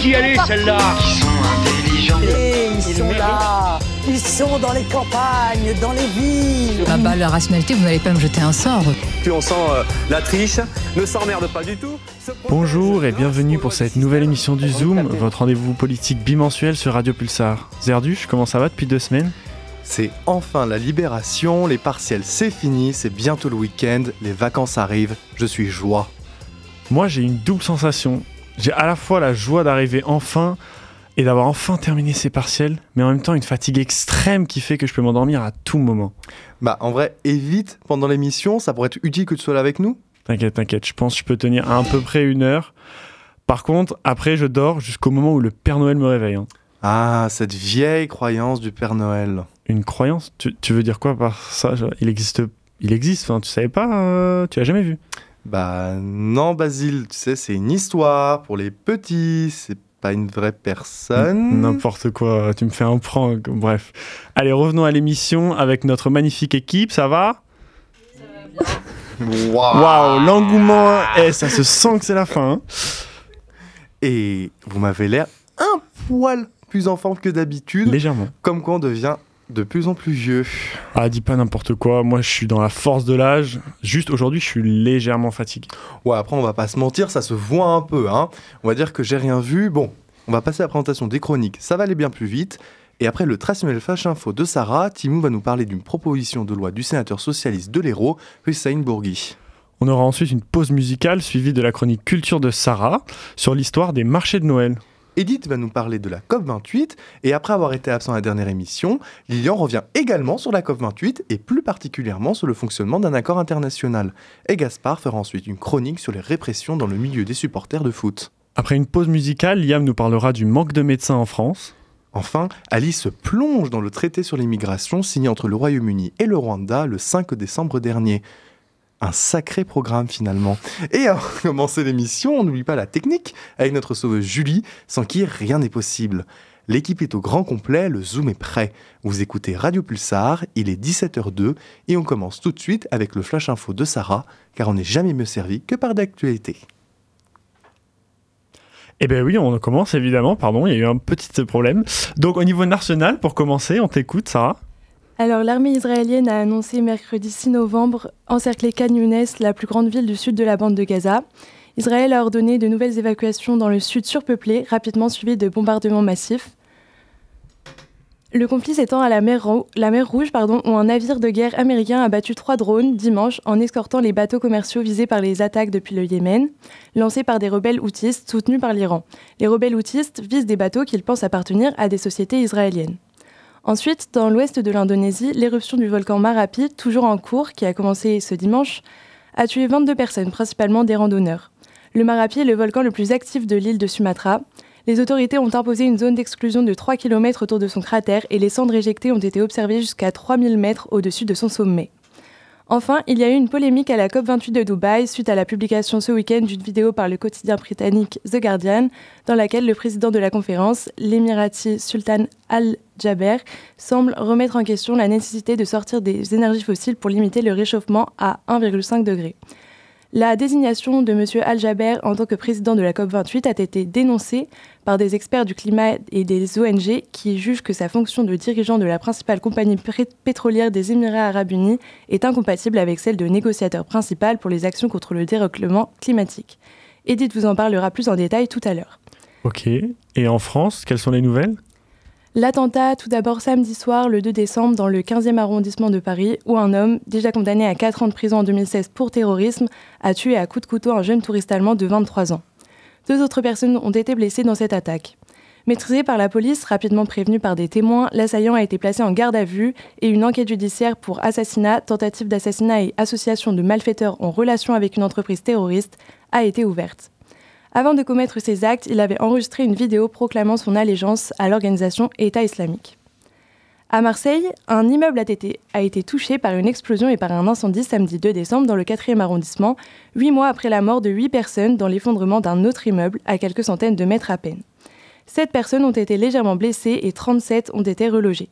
qui elle est celle-là Ils sont intelligents. Et ils sont là, ils sont dans les campagnes, dans les villes. Ah bah, la rationalité, vous n'allez pas me jeter un sort. Puis on sent euh, la triche, ne s'emmerde pas du tout. Bonjour et bienvenue pour cette le nouvelle émission du Zoom, votre rendez-vous politique bimensuel sur Radio Pulsar. Zerduche, comment ça va depuis deux semaines? C'est enfin la libération, les partiels c'est fini, c'est bientôt le week-end, les vacances arrivent, je suis joie. Moi j'ai une double sensation. J'ai à la fois la joie d'arriver enfin et d'avoir enfin terminé ces partiels, mais en même temps une fatigue extrême qui fait que je peux m'endormir à tout moment. Bah en vrai, évite pendant l'émission, ça pourrait être utile que tu sois là avec nous. T'inquiète, t'inquiète, je pense que je peux tenir à, peu près une heure. Par contre, après je dors jusqu'au moment où le Père Noël me réveille. hein. Ah, cette vieille croyance du Père Noël. Une croyance? Tu, tu veux dire quoi par ça? Genre, Il existe, il existe, enfin tu savais pas, euh, tu l'as jamais vu Bah non Basile, tu sais, c'est une histoire pour les petits, c'est pas une vraie personne. N'importe quoi, tu me fais un prank, bref. Allez, revenons à l'émission avec notre magnifique équipe, ça va? Waouh Waouh, l'engouement, eh, ça se sent que c'est la fin. hein. Et vous m'avez l'air un poil plus enfant que d'habitude, Légèrement. comme quoi on devient de plus en plus vieux. Ah, dis pas n'importe quoi, moi je suis dans la force de l'âge. Juste aujourd'hui, je suis légèrement fatigué. Ouais, après, on va pas se mentir, ça se voit un peu. Hein. On va dire que j'ai rien vu. Bon, on va passer à la présentation des chroniques. Ça va aller bien plus vite. Et après le traditionnel Flash Info de Sarah, Timou va nous parler d'une proposition de loi du sénateur socialiste de l'Hérault, Hussein Bourgui. On aura ensuite une pause musicale suivie de la chronique culture de Sarah sur l'histoire des marchés de Noël. Edith va nous parler de la COP28. Et après avoir été absent à la dernière émission, Lilian revient également sur la COP28 et plus particulièrement sur le fonctionnement d'un accord international. Et Gaspard fera ensuite une chronique sur les répressions dans le milieu des supporters de foot. Après une pause musicale, Liam nous parlera du manque de médecins en France. Enfin, Alice se plonge dans le traité sur l'immigration signé entre le Royaume-Uni et le Rwanda le 5 décembre dernier. Un sacré programme finalement. Et avant de commencer l'émission, on n'oublie pas la technique avec notre sauveuse Julie, sans qui rien n'est possible. L'équipe est au grand complet, le Zoom est prêt. Vous écoutez Radio Pulsar, il est 17h02 et on commence tout de suite avec le flash info de Sarah, car on n'est jamais mieux servi que par d'actualité. Eh bien oui, on commence évidemment, pardon, il y a eu un petit problème. Donc au niveau national, pour commencer, on t'écoute Sarah. Alors, l'armée israélienne a annoncé mercredi 6 novembre encercler Khan Younes, la plus grande ville du sud de la bande de Gaza. Israël a ordonné de nouvelles évacuations dans le sud surpeuplé, rapidement suivies de bombardements massifs. Le conflit s'étend à la mer, Rouge, pardon, où un navire de guerre américain a battu trois drones dimanche en escortant les bateaux commerciaux visés par les attaques depuis le Yémen, lancés par des rebelles houthis soutenus par l'Iran. Les rebelles houthis visent des bateaux qu'ils pensent appartenir à des sociétés israéliennes. Ensuite, dans l'ouest de l'Indonésie, l'éruption du volcan Marapi, toujours en cours, qui a commencé ce dimanche, a tué 22 personnes, principalement des randonneurs. Le Marapi est le volcan le plus actif de l'île de Sumatra. Les autorités ont imposé une zone d'exclusion de 3 km autour de son cratère et les cendres éjectées ont été observées jusqu'à 3000 mètres au-dessus de son sommet. Enfin, il y a eu une polémique à la COP28 de Dubaï suite à la publication ce week-end d'une vidéo par le quotidien britannique The Guardian, dans laquelle le président de la conférence, l'émirati Sultan Al-Jaber, semble remettre en question la nécessité de sortir des énergies fossiles pour limiter le réchauffement à 1,5 degré. La désignation de M. Al-Jaber en tant que président de la COP28 a été dénoncée par des experts du climat et des ONG qui jugent que sa fonction de dirigeant de la principale compagnie pétrolière des Émirats arabes unis est incompatible avec celle de négociateur principal pour les actions contre le dérèglement climatique. Edith vous en parlera plus en détail tout à l'heure. Ok. Et en France, quelles sont les nouvelles? L'attentat, tout d'abord samedi soir, le 2 décembre, dans le 15e arrondissement de Paris, où un homme, déjà condamné à 4 ans de prison en 2016 pour terrorisme, a tué à coups de couteau un jeune touriste allemand de 23 ans. Deux autres personnes ont été blessées dans cette attaque. Maîtrisé par la police, rapidement prévenu par des témoins, l'assaillant a été placé en garde à vue et une enquête judiciaire pour assassinat, tentative d'assassinat et association de malfaiteurs en relation avec une entreprise terroriste a été ouverte. Avant de commettre ces actes, il avait enregistré une vidéo proclamant son allégeance à l'organisation État islamique. À Marseille, un immeuble a été, touché par une explosion et par un incendie samedi 2 décembre dans le 4e arrondissement, huit mois après la mort de huit personnes dans l'effondrement d'un autre immeuble à quelques centaines de mètres à peine. Sept personnes ont été légèrement blessées et 37 ont été relogées.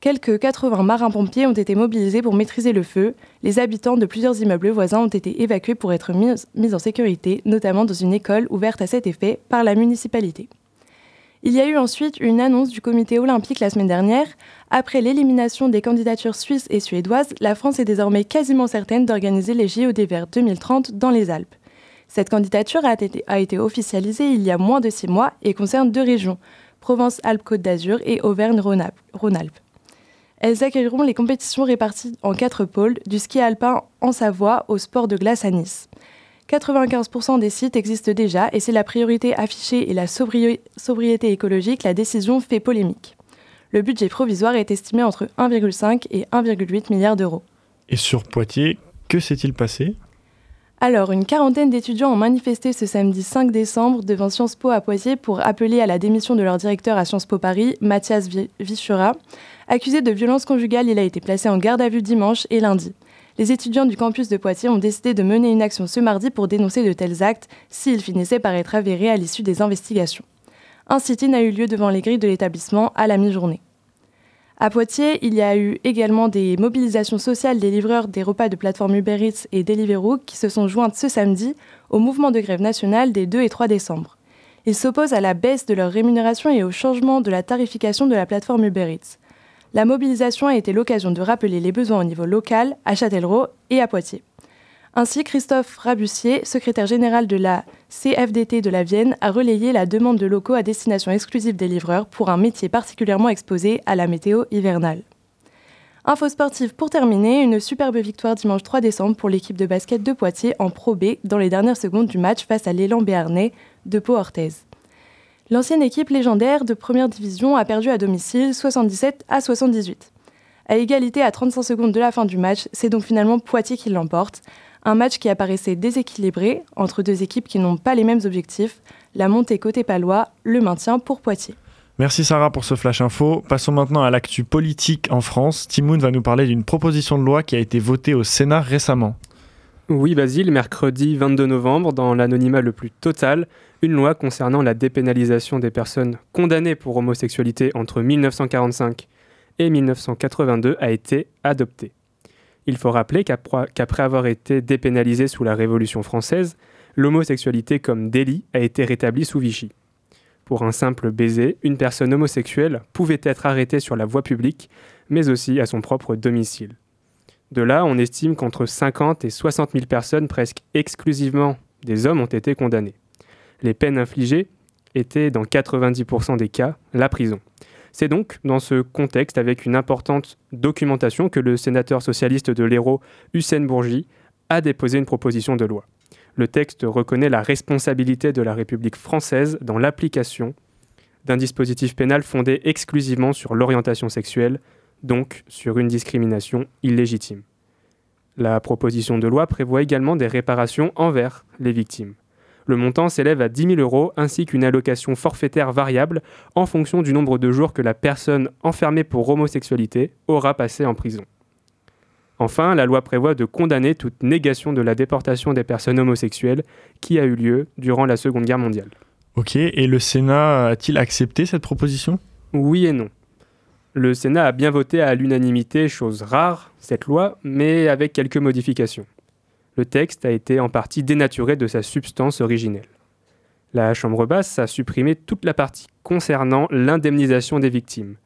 Quelques 80 marins-pompiers ont été mobilisés pour maîtriser le feu. Les habitants de plusieurs immeubles voisins ont été évacués pour être mis, en sécurité, notamment dans une école ouverte à cet effet par la municipalité. Il y a eu ensuite une annonce du comité olympique la semaine dernière. Après l'élimination des candidatures suisses et suédoises, la France est désormais quasiment certaine d'organiser les JO d'hiver 2030 dans les Alpes. Cette candidature a été officialisée il y a moins de six mois et concerne deux régions, Provence-Alpes-Côte d'Azur et Auvergne-Rhône-Alpes. Elles accueilleront les compétitions réparties en quatre pôles, du ski alpin en Savoie au sport de glace à Nice. 95% des sites existent déjà et c'est la priorité affichée et la sobriété écologique, la décision fait polémique. Le budget provisoire est estimé entre 1,5 et 1,8 milliards d'euros. Et sur Poitiers, que s'est-il passé? Alors, une quarantaine d'étudiants ont manifesté ce samedi 5 décembre devant Sciences Po à Poitiers pour appeler à la démission de leur directeur à Sciences Po Paris, Mathias Vichura. Accusé de violence conjugale, il a été placé en garde à vue dimanche et lundi. Les étudiants du campus de Poitiers ont décidé de mener une action ce mardi pour dénoncer de tels actes s'ils finissaient par être avérés à l'issue des investigations. Un sit-in a eu lieu devant les grilles de l'établissement à la mi-journée. À Poitiers, il y a eu également des mobilisations sociales des livreurs des repas de plateforme Uber Eats et Deliveroo qui se sont jointes ce samedi au mouvement de grève nationale des 2 et 3 décembre. Ils s'opposent à la baisse de leur rémunération et au changement de la tarification de la plateforme Uber Eats. La mobilisation a été l'occasion de rappeler les besoins au niveau local, à Châtellerault et à Poitiers. Ainsi, Christophe Rabussier, secrétaire général de la CFDT de la Vienne, a relayé la demande de locaux à destination exclusive des livreurs pour un métier particulièrement exposé à la météo hivernale. Info sportive pour terminer, une superbe victoire dimanche 3 décembre pour l'équipe de basket de Poitiers en Pro B dans les dernières secondes du match face à l'élan béarnais de Pau Orthez. L'ancienne équipe légendaire de première division a perdu à domicile 77 à 78. À égalité à 35 secondes de la fin du match, c'est donc finalement Poitiers qui l'emporte, un match qui apparaissait déséquilibré entre deux équipes qui n'ont pas les mêmes objectifs, la montée côté palois, le maintien pour Poitiers. Merci Sarah pour ce flash info. Passons maintenant à l'actu politique en France. Timoun va nous parler d'une proposition de loi qui a été votée au Sénat récemment. Oui, Basile, mercredi 22 novembre, dans l'anonymat le plus total, une loi concernant la dépénalisation des personnes condamnées pour homosexualité entre 1945 et 1982 a été adoptée. Il faut rappeler qu'après avoir été dépénalisé sous la Révolution française, l'homosexualité comme délit a été rétablie sous Vichy. Pour un simple baiser, une personne homosexuelle pouvait être arrêtée sur la voie publique, mais aussi à son propre domicile. De là, on estime qu'entre 50 et 60 000 personnes, presque exclusivement des hommes, ont été condamnées. Les peines infligées étaient, dans 90% des cas, la prison. C'est donc dans ce contexte, avec une importante documentation, que le sénateur socialiste de l'Hérault, Hussein Bourgi, a déposé une proposition de loi. Le texte reconnaît la responsabilité de la République française dans l'application d'un dispositif pénal fondé exclusivement sur l'orientation sexuelle, donc sur une discrimination illégitime. La proposition de loi prévoit également des réparations envers les victimes. Le montant s'élève à 10 000 euros ainsi qu'une allocation forfaitaire variable en fonction du nombre de jours que la personne enfermée pour homosexualité aura passé en prison. Enfin, la loi prévoit de condamner toute négation de la déportation des personnes homosexuelles qui a eu lieu durant la Seconde Guerre mondiale. Ok, et le Sénat a-t-il accepté cette proposition? Oui et non. Le Sénat a bien voté à l'unanimité, chose rare, cette loi, mais avec quelques modifications le texte a été en partie dénaturé de sa substance originelle. La Chambre basse a supprimé toute la partie concernant l'indemnisation des victimes.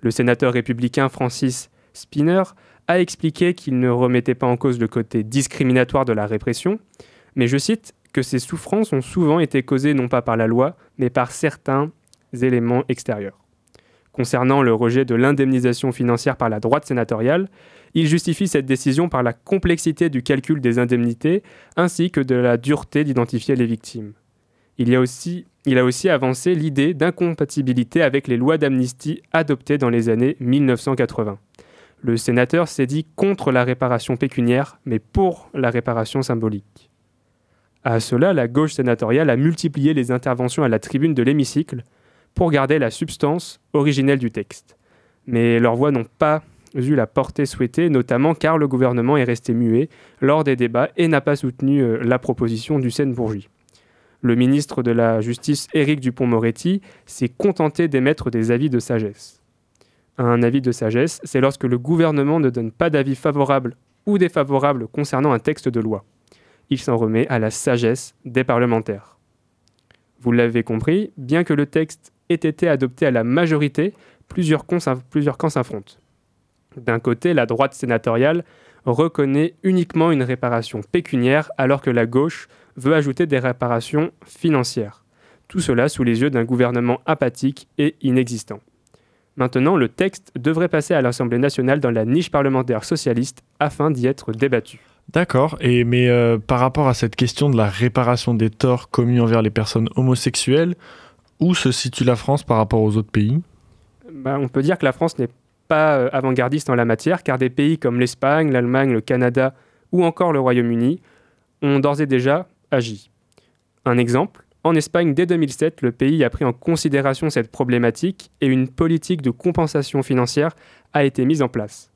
Le sénateur républicain Francis Spinner a expliqué qu'il ne remettait pas en cause le côté discriminatoire de la répression, mais je cite que ces souffrances ont souvent été causées non pas par la loi, mais par certains éléments extérieurs. Concernant le rejet de l'indemnisation financière par la droite sénatoriale, il justifie cette décision par la complexité du calcul des indemnités ainsi que de la dureté d'identifier les victimes. Il, a aussi, a aussi avancé l'idée d'incompatibilité avec les lois d'amnistie adoptées dans les années 1980. Le sénateur s'est dit contre la réparation pécuniaire, mais pour la réparation symbolique. À cela, la gauche sénatoriale a multiplié les interventions à la tribune de l'hémicycle pour garder la substance originelle du texte. Mais leurs voix n'ont pas eu la portée souhaitée, notamment car le gouvernement est resté muet lors des débats et n'a pas soutenu euh, la proposition du Seine-Bourgie. Le ministre de la Justice, Éric Dupont-Moretti, s'est contenté d'émettre des avis de sagesse. Un avis de sagesse, c'est lorsque le gouvernement ne donne pas d'avis favorable ou défavorable concernant un texte de loi. Il s'en remet à la sagesse des parlementaires. Vous l'avez compris, bien que le texte ait été adopté à la majorité, plusieurs plusieurs camps s'affrontent. D'un côté, la droite sénatoriale reconnaît uniquement une réparation pécuniaire alors que la gauche veut ajouter des réparations financières. Tout cela sous les yeux d'un gouvernement apathique et inexistant. Maintenant, le texte devrait passer à l'Assemblée nationale dans la niche parlementaire socialiste afin d'y être débattu. D'accord, et mais euh, par rapport à cette question de la réparation des torts commis envers les personnes homosexuelles, où se situe la France par rapport aux autres pays? Bah, on peut dire que la France n'est pas euh, avant-gardiste en la matière, car des pays comme l'Espagne, l'Allemagne, le Canada ou encore le Royaume-Uni ont d'ores et déjà agi. Un exemple, en Espagne, dès 2007, le pays a pris en considération cette problématique et une politique de compensation financière a été mise en place.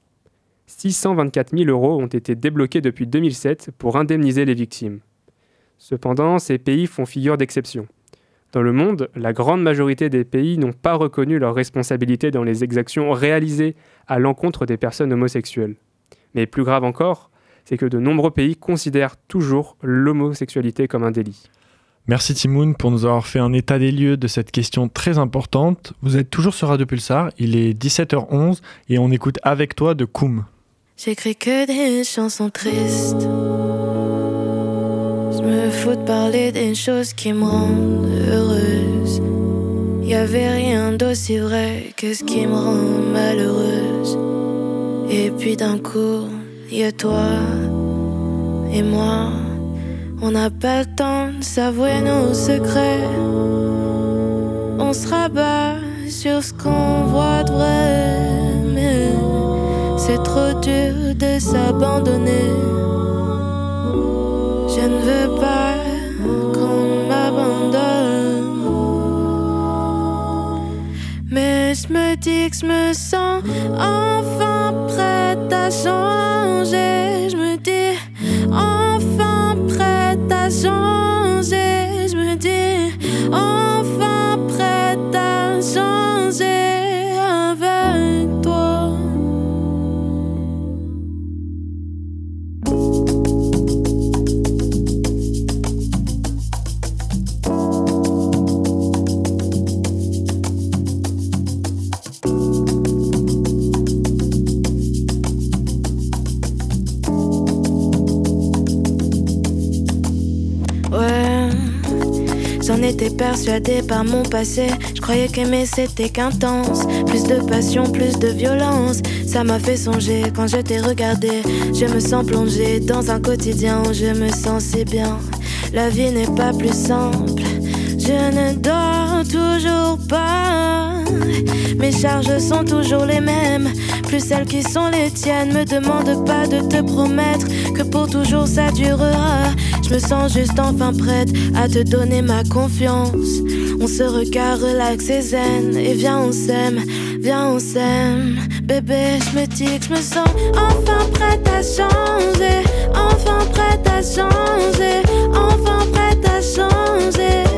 624 000 euros ont été débloqués depuis 2007 pour indemniser les victimes. Cependant, ces pays font figure d'exception. Dans le monde, la grande majorité des pays n'ont pas reconnu leur responsabilité dans les exactions réalisées à l'encontre des personnes homosexuelles. Mais plus grave encore, c'est que de nombreux pays considèrent toujours l'homosexualité comme un délit. Merci Timoun pour nous avoir fait un état des lieux de cette question très importante. Vous êtes toujours sur Radio Pulsar, il est 17h11 et on écoute avec toi de Koum. J'écris que des chansons tristes. Je me fous de parler des choses qui me rendent heureuse. Y avait rien d'aussi vrai que ce qui me rend malheureuse. Et puis d'un coup, y a toi et moi. On n'a pas le temps de s'avouer nos secrets. On se rabat sur ce qu'on voit de vrai. Mais c'est trop dur de s'abandonner. Je ne veux pas qu'on m'abandonne. Mais je me dis que je me sens enfin prête à changer. Persuadée par mon passé. Je croyais qu'aimer c'était qu'intense. Plus de passion, plus de violence. Ça m'a fait songer quand je t'ai regardé. Je me sens plongée dans un quotidien où je me sens si bien. La vie n'est pas plus simple. Je ne dors toujours pas. Mes charges sont toujours les mêmes. Plus celles qui sont les tiennes. Me demande pas de te promettre que pour toujours ça durera. Je me sens juste enfin prête à te donner ma confiance. On se regarde, relax et zen. Et viens, on s'aime, viens, on s'aime. Bébé, je me dis que je me sens enfin prête à changer. Enfin prête à changer. Enfin prête à changer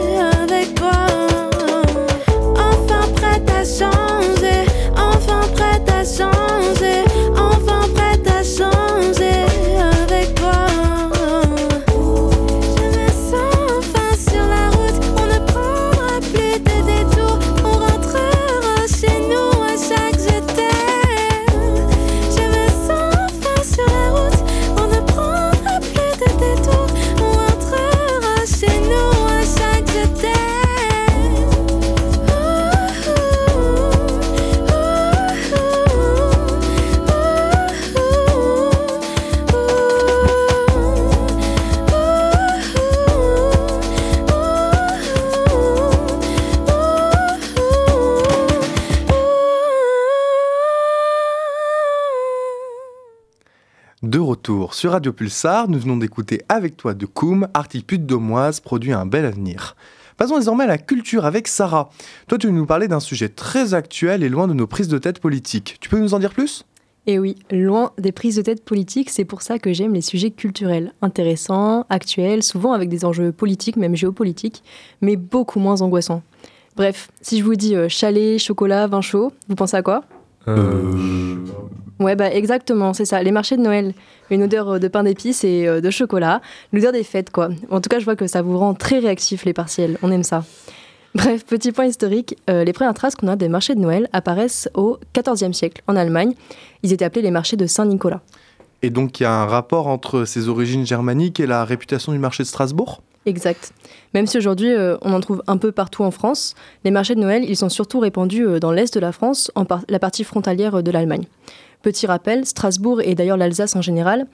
sur Radio Pulsar, nous venons d'écouter avec toi de Koum, Artipute d'Omoise, produit un bel avenir. Passons désormais à la culture avec Sarah. Toi, tu veux nous parler d'un sujet très actuel et loin de nos prises de tête politiques. Tu peux nous en dire plus? Et oui, loin des prises de tête politiques, c'est pour ça que j'aime les sujets culturels, intéressants, actuels, souvent avec des enjeux politiques, même géopolitiques, mais beaucoup moins angoissants. Bref, si je vous dis euh, chalet, chocolat, vin chaud, vous pensez à quoi? Ouais, bah exactement, c'est ça, les marchés de Noël. Une odeur euh, de pain d'épices et euh, de chocolat, l'odeur des fêtes, quoi. En tout cas, je vois que ça vous rend très réactif, les partiels, on aime ça. Bref, petit point historique, euh, les premières traces qu'on a des marchés de Noël apparaissent au XIVe siècle en Allemagne. Ils étaient appelés les marchés de Saint-Nicolas. Et donc il y a un rapport entre ses origines germaniques et la réputation du marché de Strasbourg? Exact. Même si aujourd'hui euh, on en trouve un peu partout en France, les marchés de Noël, ils sont surtout répandus euh, dans l'est de la France, en la partie frontalière euh, de l'Allemagne. Petit rappel, Strasbourg et d'ailleurs l'Alsace en général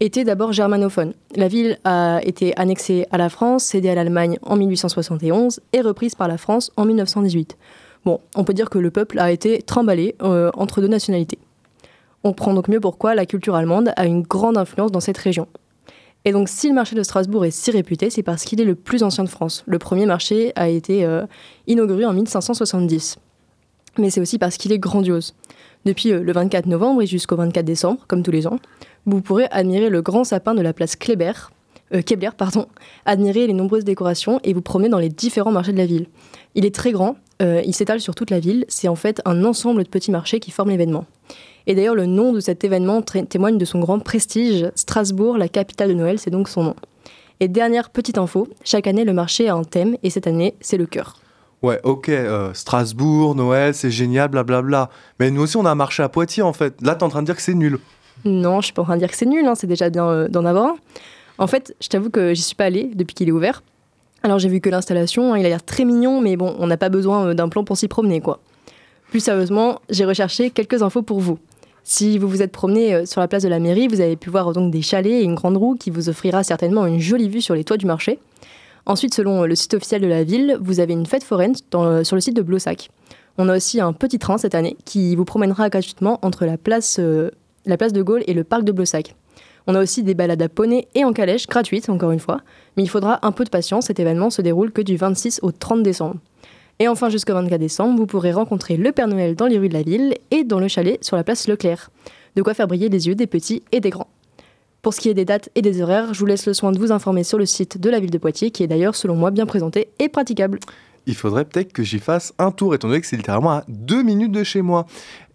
étaient d'abord germanophones. La ville a été annexée à la France, cédée à l'Allemagne en 1871 et reprise par la France en 1918. Bon, on peut dire que le peuple a été trimballé entre deux nationalités. On prend donc mieux pourquoi la culture allemande a une grande influence dans cette région. Et donc, si le marché de Strasbourg est si réputé, c'est parce qu'il est le plus ancien de France. Le premier marché a été euh, inauguré en 1570. Mais c'est aussi parce qu'il est grandiose. Depuis euh, le 24 novembre et jusqu'au 24 décembre, comme tous les ans, vous pourrez admirer le grand sapin de la place Kléber, euh, pardon, admirer les nombreuses décorations et vous promener dans les différents marchés de la ville. Il est très grand, euh, il s'étale sur toute la ville, c'est en fait un ensemble de petits marchés qui forment l'événement. Et d'ailleurs, le nom de cet événement témoigne de son grand prestige. Strasbourg, la capitale de Noël, c'est donc son nom. Et dernière petite info, chaque année, le marché a un thème, et cette année, c'est le cœur. Ouais, ok, euh, Strasbourg, Noël, c'est génial, blablabla. Mais nous aussi, on a un marché à Poitiers, en fait. Là, t'es en train de dire que c'est nul. Non, je suis pas en train de dire que c'est nul, hein, c'est déjà bien euh, d'en avoir un. En fait, je t'avoue que j'y suis pas allée depuis qu'il est ouvert. Alors j'ai vu que l'installation, hein, il a l'air très mignon, mais bon, on n'a pas besoin euh, d'un plan pour s'y promener, quoi. Plus sérieusement, j'ai recherché quelques infos pour vous. Si vous vous êtes promené euh, sur la place de la mairie, vous avez pu voir donc des chalets et une grande roue qui vous offrira certainement une jolie vue sur les toits du marché. Ensuite, selon euh, le site officiel de la ville, vous avez une fête foraine euh, sur le site de Blossac. On a aussi un petit train cette année qui vous promènera gratuitement entre la place, la place de Gaulle et le parc de Blossac. On a aussi des balades à poney et en calèche, gratuites encore une fois, mais il faudra un peu de patience, cet événement se déroule que du 26 au 30 décembre. Et enfin jusqu'au 24 décembre, vous pourrez rencontrer le Père Noël dans les rues de la ville et dans le chalet sur la place Leclerc. De quoi faire briller les yeux des petits et des grands. Pour ce qui est des dates et des horaires, je vous laisse le soin de vous informer sur le site de la ville de Poitiers, qui est d'ailleurs selon moi bien présenté et praticable. Il faudrait peut-être que j'y fasse un tour, étant donné que c'est littéralement à deux minutes de chez moi.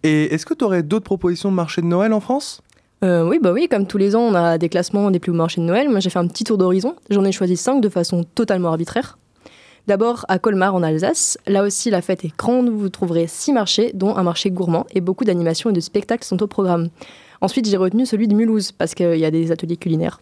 Et est-ce que tu aurais d'autres propositions de marché de Noël en France? Euh, oui, bah oui, comme tous les ans, on a des classements des plus hauts marchés de Noël. Moi, j'ai fait un petit tour d'horizon. J'en ai choisi 5 de façon totalement arbitraire. D'abord, à Colmar, en Alsace. Là aussi, la fête est grande. Vous trouverez 6 marchés, dont un marché gourmand, et beaucoup d'animations et de spectacles sont au programme. Ensuite, j'ai retenu celui de Mulhouse, parce qu'il y a des ateliers culinaires.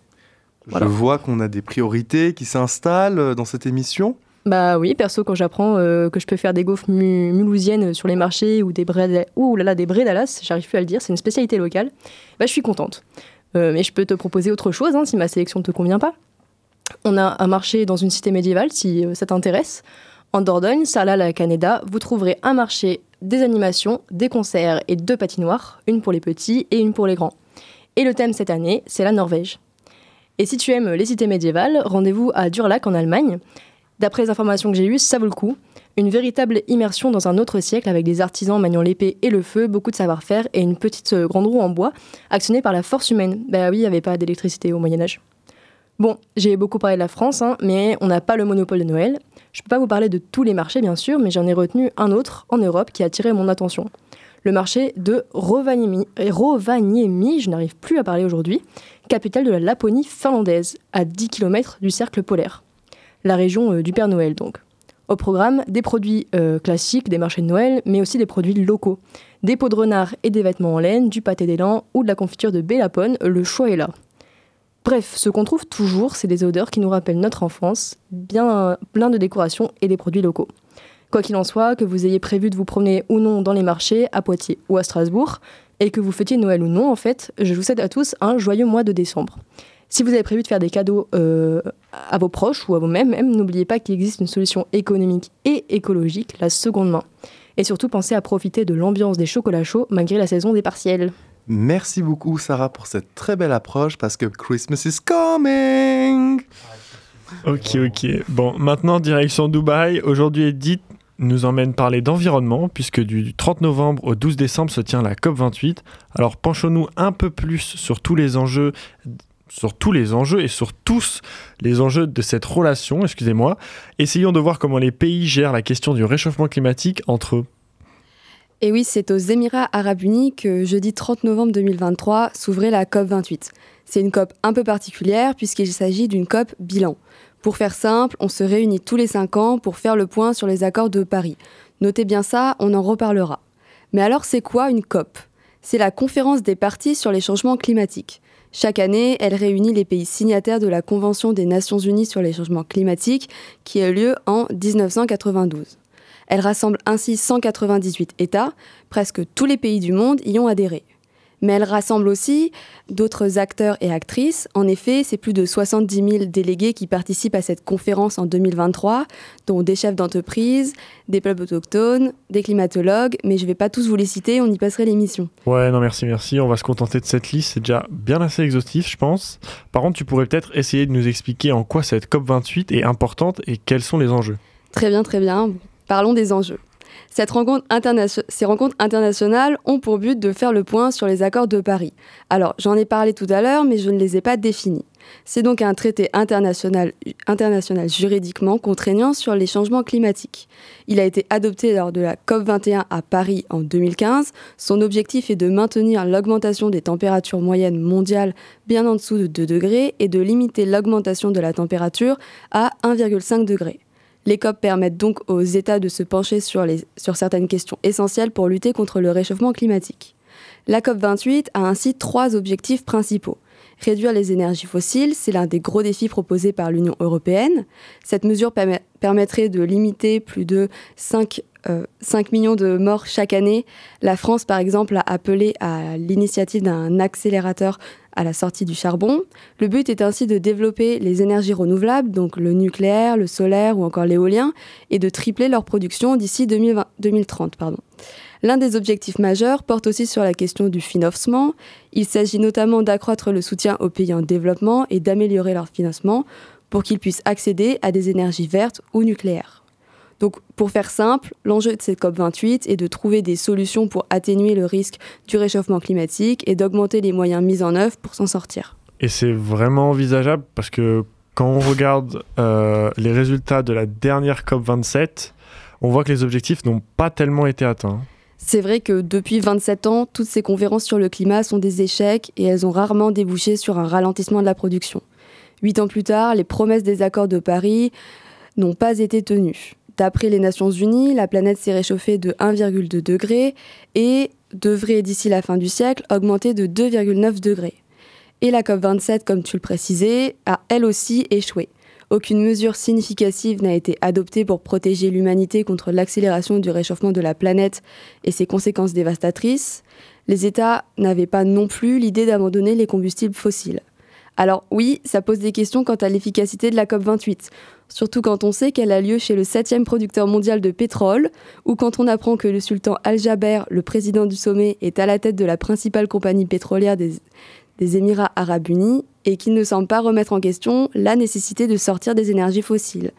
Voilà. Je vois qu'on a des priorités qui s'installent euh, dans cette émission. Bah oui, perso, quand j'apprends euh, que je peux faire des gaufres mu- mulhousiennes sur les marchés ou des brais, ouh là là, des brais d'Alas, j'arrive plus à le dire, c'est une spécialité locale, bah je suis contente. Euh, mais je peux te proposer autre chose hein, si ma sélection ne te convient pas. On a un marché dans une cité médiévale si euh, ça t'intéresse. En Dordogne, Sarlat la Caneda, vous trouverez un marché, des animations, des concerts et deux patinoires, une pour les petits et une pour les grands. Et le thème cette année, c'est la Norvège. Et si tu aimes les cités médiévales, rendez-vous à Durlac en Allemagne. D'après les informations que j'ai eues, ça vaut le coup. Une véritable immersion dans un autre siècle avec des artisans maniant l'épée et le feu, beaucoup de savoir-faire et une petite euh, grande roue en bois actionnée par la force humaine. Bah oui, il n'y avait pas d'électricité au Moyen-Âge. Bon, j'ai beaucoup parlé de la France, hein, mais on n'a pas le monopole de Noël. Je peux pas vous parler de tous les marchés, bien sûr, mais j'en ai retenu un autre en Europe qui a attiré mon attention. Le marché de Rovaniemi, Rovaniemi je n'arrive plus à parler aujourd'hui, capitale de la Laponie finlandaise, à 10 km du cercle polaire. La région euh, du Père Noël, donc. Au programme, des produits euh, classiques des marchés de Noël, mais aussi des produits locaux. Des peaux de renard et des vêtements en laine, du pâté d'élan ou de la confiture de bélapone, le choix est là. Bref, ce qu'on trouve toujours, c'est des odeurs qui nous rappellent notre enfance, bien plein de décorations et des produits locaux. Quoi qu'il en soit, que vous ayez prévu de vous promener ou non dans les marchés, à Poitiers ou à Strasbourg, et que vous fêtiez Noël ou non, en fait, je vous souhaite à tous un joyeux mois de décembre. Si vous avez prévu de faire des cadeaux euh, à vos proches ou à vous-même, même, n'oubliez pas qu'il existe une solution économique et écologique, la seconde main. Et surtout, pensez à profiter de l'ambiance des chocolats chauds malgré la saison des partiels. Merci beaucoup Sarah pour cette très belle approche parce que Christmas is coming. Ok, ok. Bon, maintenant, direction Dubaï. Aujourd'hui, Edith nous emmène parler d'environnement, puisque du 30 novembre au 12 décembre se tient la COP28. Alors, penchons-nous un peu plus sur tous les enjeux sur tous les enjeux et sur tous les enjeux de cette relation, excusez-moi. Essayons de voir comment les pays gèrent la question du réchauffement climatique entre eux. Et oui, c'est aux Émirats arabes unis que jeudi 30 novembre 2023 s'ouvrait la COP 28. C'est une COP un peu particulière puisqu'il s'agit d'une COP bilan. Pour faire simple, on se réunit tous les cinq ans pour faire le point sur les accords de Paris. Notez bien ça, on en reparlera. Mais alors c'est quoi une COP? C'est la conférence des parties sur les changements climatiques. Chaque année, elle réunit les pays signataires de la Convention des Nations Unies sur les changements climatiques qui a eu lieu en 1992. Elle rassemble ainsi 198 États, presque tous les pays du monde y ont adhéré. Mais elle rassemble aussi d'autres acteurs et actrices. En effet, c'est plus de 70 000 délégués qui participent à cette conférence en 2023, dont des chefs d'entreprise, des peuples autochtones, des climatologues, mais je ne vais pas tous vous les citer, on y passerait l'émission. Ouais, non, merci, merci. On va se contenter de cette liste. C'est déjà bien assez exhaustif, je pense. Par contre, tu pourrais peut-être essayer de nous expliquer en quoi cette COP28 est importante et quels sont les enjeux. Très bien, très bien. Parlons des enjeux. Ces rencontres internationales ont pour but de faire le point sur les accords de Paris. Alors, j'en ai parlé tout à l'heure, mais je ne les ai pas définis. C'est donc un traité international, international juridiquement contraignant sur les changements climatiques. Il a été adopté lors de la COP21 à Paris en 2015. Son objectif est de maintenir l'augmentation des températures moyennes mondiales bien en dessous de 2 degrés et de limiter l'augmentation de la température à 1,5 degré. Les COP permettent donc aux États de se pencher sur, certaines questions essentielles pour lutter contre le réchauffement climatique. La COP28 a ainsi trois objectifs principaux. Réduire les énergies fossiles, c'est l'un des gros défis proposés par l'Union européenne. Cette mesure permettrait de limiter plus de 5, 5, euh, millions de morts chaque année. La France, par exemple, a appelé à l'initiative d'un accélérateur à la sortie du charbon. Le but est ainsi de développer les énergies renouvelables, donc le nucléaire, le solaire ou encore l'éolien, et de tripler leur production d'ici 2030. L'un des objectifs majeurs porte aussi sur la question du financement. Il s'agit notamment d'accroître le soutien aux pays en développement et d'améliorer leur financement pour qu'ils puissent accéder à des énergies vertes ou nucléaires. Donc, pour faire simple, l'enjeu de cette COP28 est de trouver des solutions pour atténuer le risque du réchauffement climatique et d'augmenter les moyens mis en œuvre pour s'en sortir. Et c'est vraiment envisageable parce que quand on regarde euh, les résultats de la dernière COP27, on voit que les objectifs n'ont pas tellement été atteints. C'est vrai que depuis 27 ans, toutes ces conférences sur le climat sont des échecs et elles ont rarement débouché sur un ralentissement de la production. Huit ans plus tard, les promesses des accords de Paris n'ont pas été tenues. D'après les Nations Unies, la planète s'est réchauffée de 1,2 degré et devrait d'ici la fin du siècle augmenter de 2,9 degrés. Et la COP27, comme tu le précisais, a elle aussi échoué. Aucune mesure significative n'a été adoptée pour protéger l'humanité contre l'accélération du réchauffement de la planète et ses conséquences dévastatrices. Les États n'avaient pas non plus l'idée d'abandonner les combustibles fossiles. Alors oui, ça pose des questions quant à l'efficacité de la COP28 surtout quand on sait qu'elle a lieu chez le septième producteur mondial de pétrole, ou quand on apprend que le sultan Al-Jaber, le président du sommet, est à la tête de la principale compagnie pétrolière des, Émirats arabes unis, et qu'il ne semble pas remettre en question la nécessité de sortir des énergies fossiles.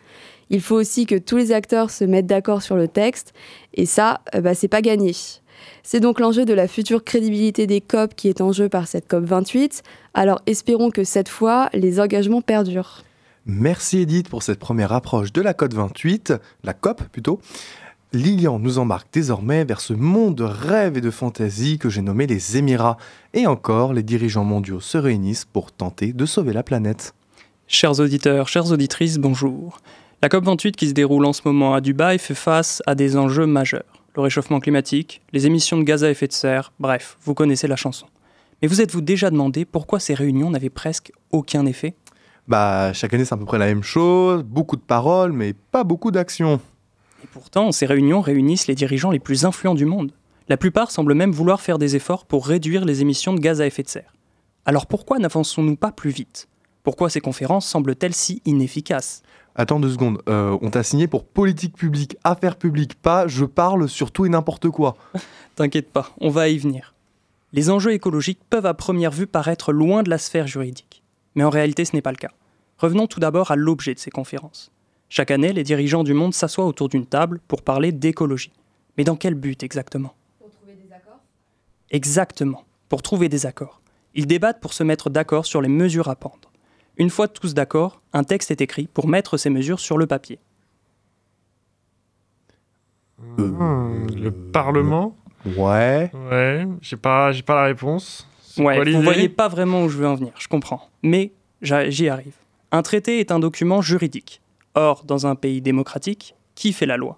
Il faut aussi que tous les acteurs se mettent d'accord sur le texte, et ça, euh, bah, c'est pas gagné. C'est donc l'enjeu de la future crédibilité des COP qui est en jeu par cette COP 28, alors espérons que cette fois, les engagements perdurent. Merci Edith pour cette première approche de la COP 28, la COP plutôt. Lilian nous embarque désormais vers ce monde de rêve et de fantaisie que j'ai nommé les Émirats. Et encore, les dirigeants mondiaux se réunissent pour tenter de sauver la planète. Chers auditeurs, chères auditrices, bonjour. La COP28 qui se déroule en ce moment à Dubaï fait face à des enjeux majeurs. Le réchauffement climatique, les émissions de gaz à effet de serre, bref, vous connaissez la chanson. Mais vous êtes-vous déjà demandé pourquoi ces réunions n'avaient presque aucun effet? Bah, chaque année, c'est à peu près la même chose, beaucoup de paroles, mais pas beaucoup d'actions. Et pourtant, ces réunions réunissent les dirigeants les plus influents du monde. La plupart semblent même vouloir faire des efforts pour réduire les émissions de gaz à effet de serre. Alors pourquoi n'avançons-nous pas plus vite? Pourquoi ces conférences semblent-elles si inefficaces? Attends deux secondes, euh, on t'a signé pour politique publique, affaires publiques, pas je parle sur tout et n'importe quoi. T'inquiète pas, on va y venir. Les enjeux écologiques peuvent à première vue paraître loin de la sphère juridique. Mais en réalité, ce n'est pas le cas. Revenons tout d'abord à l'objet de ces conférences. Chaque année, les dirigeants du monde s'assoient autour d'une table pour parler d'écologie. Mais dans quel but exactement? Pour trouver des accords? Exactement, pour trouver des accords. Ils débattent pour se mettre d'accord sur les mesures à prendre. Une fois tous d'accord, un texte est écrit pour mettre ces mesures sur le papier. Hmm, le Parlement? Ouais. Ouais, j'ai pas, j'ai pas la réponse. Ouais, vous voyez pas vraiment où je veux en venir, je comprends. Mais j'y arrive. Un traité est un document juridique. Or, dans un pays démocratique, qui fait la loi?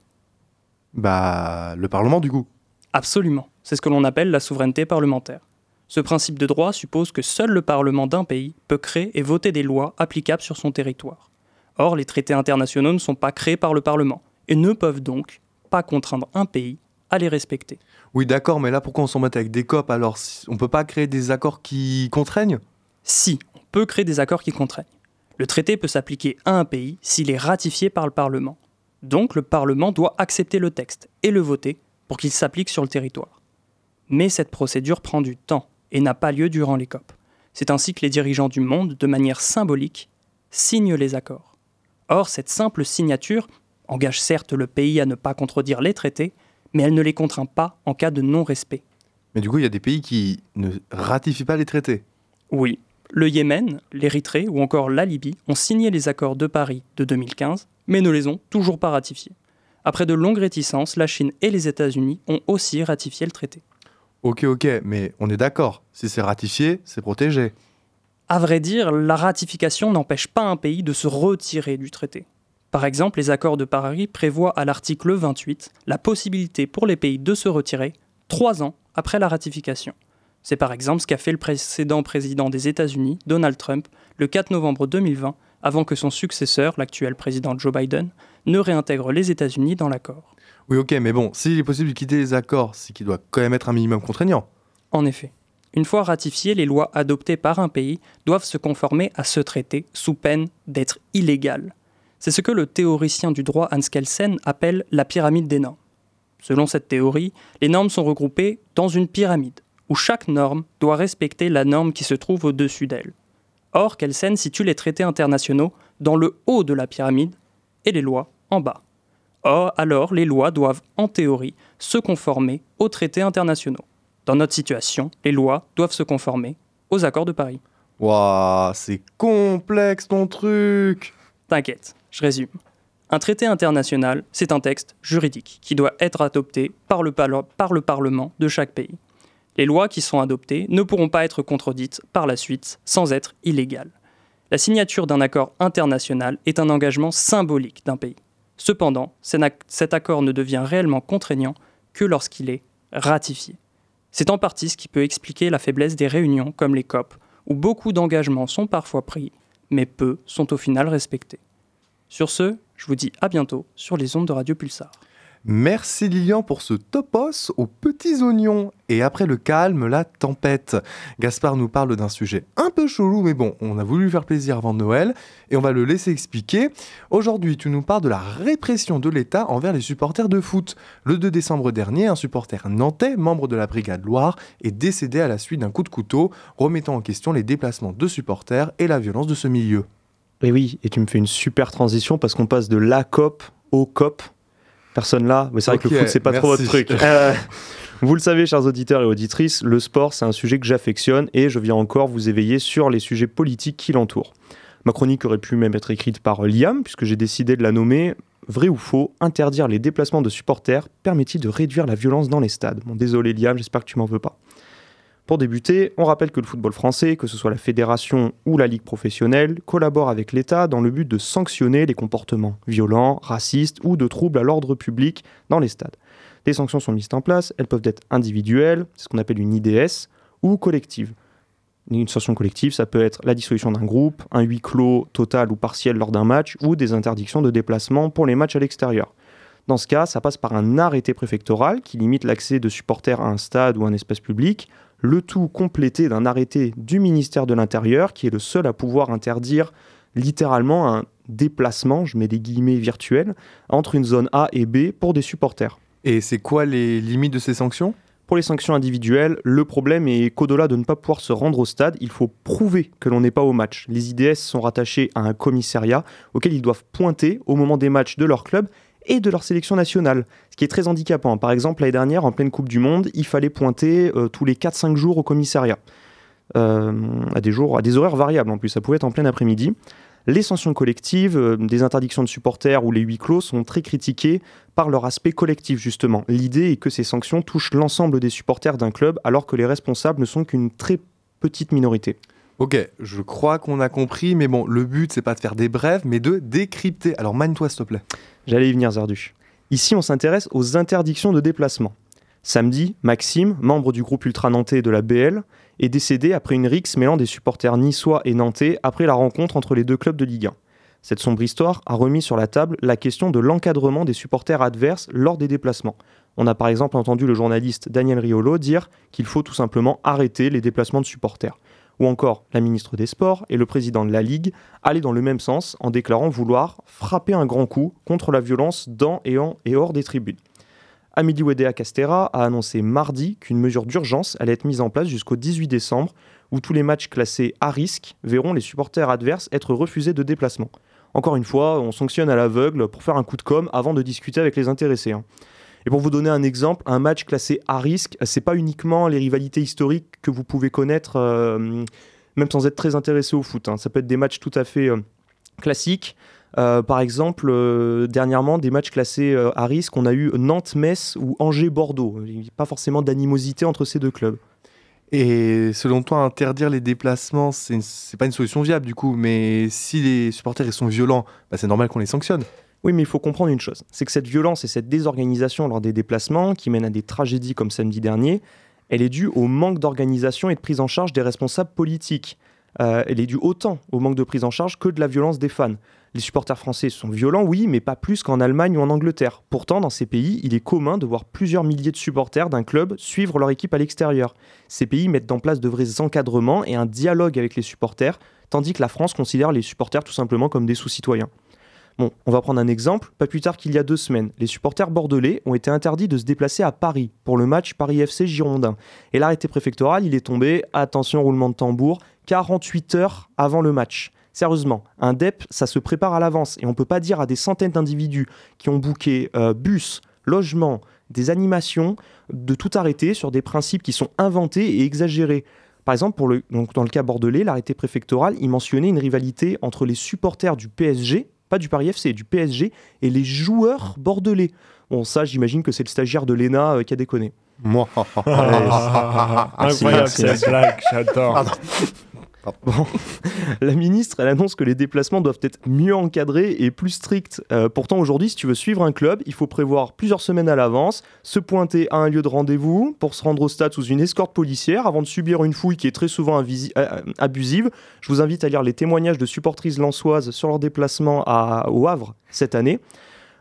Bah, le Parlement du coup. Absolument. C'est ce que l'on appelle la souveraineté parlementaire. Ce principe de droit suppose que seul le Parlement d'un pays peut créer et voter des lois applicables sur son territoire. Or, les traités internationaux ne sont pas créés par le Parlement et ne peuvent donc pas contraindre un pays à les respecter. Oui, d'accord, mais là, pourquoi on s'en met avec des COP alors On peut pas créer des accords qui contraignent? Si, on peut créer des accords qui contraignent. Le traité peut s'appliquer à un pays s'il est ratifié par le Parlement. Donc, le Parlement doit accepter le texte et le voter pour qu'il s'applique sur le territoire. Mais cette procédure prend du temps et n'a pas lieu durant les COP. C'est ainsi que les dirigeants du monde, de manière symbolique, signent les accords. Or, cette simple signature engage certes le pays à ne pas contredire les traités, mais elle ne les contraint pas en cas de non-respect. Mais du coup, il y a des pays qui ne ratifient pas les traités. Oui, le Yémen, l'Érythrée ou encore la Libye ont signé les accords de Paris de 2015, mais ne les ont toujours pas ratifiés. Après de longues réticences, la Chine et les États-Unis ont aussi ratifié le traité. Ok, ok, mais on est d'accord. Si c'est ratifié, c'est protégé. À vrai dire, la ratification n'empêche pas un pays de se retirer du traité. Par exemple, les accords de Paris prévoient à l'article 28 la possibilité pour les pays de se retirer trois ans après la ratification. C'est par exemple ce qu'a fait le précédent président des États-Unis, Donald Trump, le 4 novembre 2020, avant que son successeur, l'actuel président Joe Biden, ne réintègre les États-Unis dans l'accord. Oui, ok, mais bon, s'il est possible de quitter les accords, c'est qu'il doit quand même être un minimum contraignant. En effet. Une fois ratifiées, les lois adoptées par un pays doivent se conformer à ce traité sous peine d'être illégales. C'est ce que le théoricien du droit Hans Kelsen appelle la pyramide des normes. Selon cette théorie, les normes sont regroupées dans une pyramide, où chaque norme doit respecter la norme qui se trouve au-dessus d'elle. Or, Kelsen situe les traités internationaux dans le haut de la pyramide et les lois en bas. Or, alors, les lois doivent, en théorie, se conformer aux traités internationaux. Dans notre situation, les lois doivent se conformer aux accords de Paris. Waouh, c'est complexe ton truc T'inquiète, je résume. Un traité international, c'est un texte juridique qui doit être adopté par le, par le Parlement de chaque pays. Les lois qui sont adoptées ne pourront pas être contredites par la suite sans être illégales. La signature d'un accord international est un engagement symbolique d'un pays. Cependant, cet accord ne devient réellement contraignant que lorsqu'il est ratifié. C'est en partie ce qui peut expliquer la faiblesse des réunions comme les COP, où beaucoup d'engagements sont parfois pris, mais peu sont au final respectés. Sur ce, je vous dis à bientôt sur les ondes de Radio Pulsar. Merci Lilian pour ce topos aux petits oignons. Et après le calme, la tempête. Gaspard nous parle d'un sujet un peu chelou, mais bon, on a voulu faire plaisir avant Noël et on va le laisser expliquer. Aujourd'hui, tu nous parles de la répression de l'État envers les supporters de foot. Le 2 décembre dernier, un supporter nantais, membre de la Brigade Loire, est décédé à la suite d'un coup de couteau, remettant en question les déplacements de supporters et la violence de ce milieu. Et oui, et tu me fais une super transition parce qu'on passe de la COP au COP personne là. Mais c'est vrai que le foot, c'est pas trop votre truc. Euh, vous le savez, chers auditeurs et auditrices, le sport, c'est un sujet que j'affectionne et je viens encore vous éveiller sur les sujets politiques qui l'entourent. Ma chronique aurait pu même être écrite par Liam, puisque j'ai décidé de la nommer Vrai ou faux, interdire les déplacements de supporters permet-il de réduire la violence dans les stades? Bon, désolé Liam, j'espère que tu m'en veux pas. Pour débuter, on rappelle que le football français, que ce soit la fédération ou la ligue professionnelle, collabore avec l'État dans le but de sanctionner les comportements violents, racistes ou de troubles à l'ordre public dans les stades. Les sanctions sont mises en place, elles peuvent être individuelles, c'est ce qu'on appelle une IDS, ou collectives. Une sanction collective, ça peut être la dissolution d'un groupe, un huis clos total ou partiel lors d'un match, ou des interdictions de déplacement pour les matchs à l'extérieur. Dans ce cas, ça passe par un arrêté préfectoral qui limite l'accès de supporters à un stade ou un espace public, le tout complété d'un arrêté du ministère de l'Intérieur qui est le seul à pouvoir interdire littéralement un déplacement, je mets des guillemets virtuels, entre une zone A et B pour des supporters. Et c'est quoi les limites de ces sanctions? Pour les sanctions individuelles, le problème est qu'au-delà de ne pas pouvoir se rendre au stade, il faut prouver que l'on n'est pas au match. Les IDS sont rattachés à un commissariat auquel ils doivent pointer au moment des matchs de leur club et de leur sélection nationale, ce qui est très handicapant. Par exemple, l'année dernière, en pleine Coupe du Monde, il fallait pointer euh, tous les 4-5 jours au commissariat, euh, à, des jours, à des horaires variables en plus, ça pouvait être en plein après-midi. Les sanctions collectives, euh, des interdictions de supporters ou les huis clos sont très critiquées par leur aspect collectif justement. L'idée est que ces sanctions touchent l'ensemble des supporters d'un club alors que les responsables ne sont qu'une très petite minorité. Ok, je crois qu'on a compris, mais bon, le but c'est pas de faire des brèves, mais de décrypter. Alors mine-toi s'il te plaît. J'allais y venir, Zarduche. Ici, on s'intéresse aux interdictions de déplacement. Samedi, Maxime, membre du groupe ultra nantais de la BL, est décédé après une rixe mêlant des supporters niçois et nantais après la rencontre entre les deux clubs de Ligue 1. Cette sombre histoire a remis sur la table la question de l'encadrement des supporters adverses lors des déplacements. On a par exemple entendu le journaliste Daniel Riolo dire qu'il faut tout simplement arrêter les déplacements de supporters. Ou encore la ministre des Sports et le président de la Ligue allaient dans le même sens en déclarant vouloir frapper un grand coup contre la violence dans et en et hors des tribunes. Amélie Wedea Castera a annoncé mardi qu'une mesure d'urgence allait être mise en place jusqu'au 18 décembre, où tous les matchs classés à risque verront les supporters adverses être refusés de déplacement. Encore une fois, on sanctionne à l'aveugle pour faire un coup de com avant de discuter avec les intéressés. hein. Et pour vous donner un exemple, un match classé à risque, c'est pas uniquement les rivalités historiques que vous pouvez connaître, euh, même sans être très intéressé au foot. hein. Ça peut être des matchs tout à fait euh, classiques. Euh, par exemple, dernièrement, des matchs classés à risque, on a eu Nantes-Metz ou Angers-Bordeaux. Il n'y a pas forcément d'animosité entre ces deux clubs. Et selon toi, interdire les déplacements, c'est pas une solution viable du coup, mais si les supporters sont violents, bah, c'est normal qu'on les sanctionne. Oui, mais il faut comprendre une chose, c'est que cette violence et cette désorganisation lors des déplacements, qui mènent à des tragédies comme samedi dernier, elle est due au manque d'organisation et de prise en charge des responsables politiques. Euh, elle est due autant au manque de prise en charge que de la violence des fans. Les supporters français sont violents, oui, mais pas plus qu'en Allemagne ou en Angleterre. Pourtant, dans ces pays, il est commun de voir plusieurs milliers de supporters d'un club suivre leur équipe à l'extérieur. Ces pays mettent en place de vrais encadrements et un dialogue avec les supporters, tandis que la France considère les supporters tout simplement comme des sous-citoyens. Bon, on va prendre un exemple. Pas plus tard qu'il y a deux semaines, les supporters bordelais ont été interdits de se déplacer à Paris pour le match Paris FC Girondin. Et l'arrêté préfectoral, il est tombé, attention roulement de tambour, 48 heures avant le match. Sérieusement, un DEP, ça se prépare à l'avance et on peut pas dire à des centaines d'individus qui ont booké euh, bus, logement, des animations, de tout arrêter sur des principes qui sont inventés et exagérés. Par exemple, dans le cas bordelais, l'arrêté préfectoral, il mentionnait une rivalité entre les supporters du PSG, pas du Paris FC, du PSG, et les joueurs bordelais. Bon, ça, j'imagine que c'est le stagiaire de l'ENA euh, qui a déconné. Moi. Incroyable cette blague, j'adore. Bon, la ministre, elle annonce que les déplacements doivent être mieux encadrés et plus stricts. Euh, pourtant, aujourd'hui, si tu veux suivre un club, il faut prévoir plusieurs semaines à l'avance, se pointer à un lieu de rendez-vous pour se rendre au stade sous une escorte policière avant de subir une fouille qui est très souvent invisi- euh, abusive. Je vous invite à lire les témoignages de supportrices lançoises sur leur déplacement à, au Havre cette année.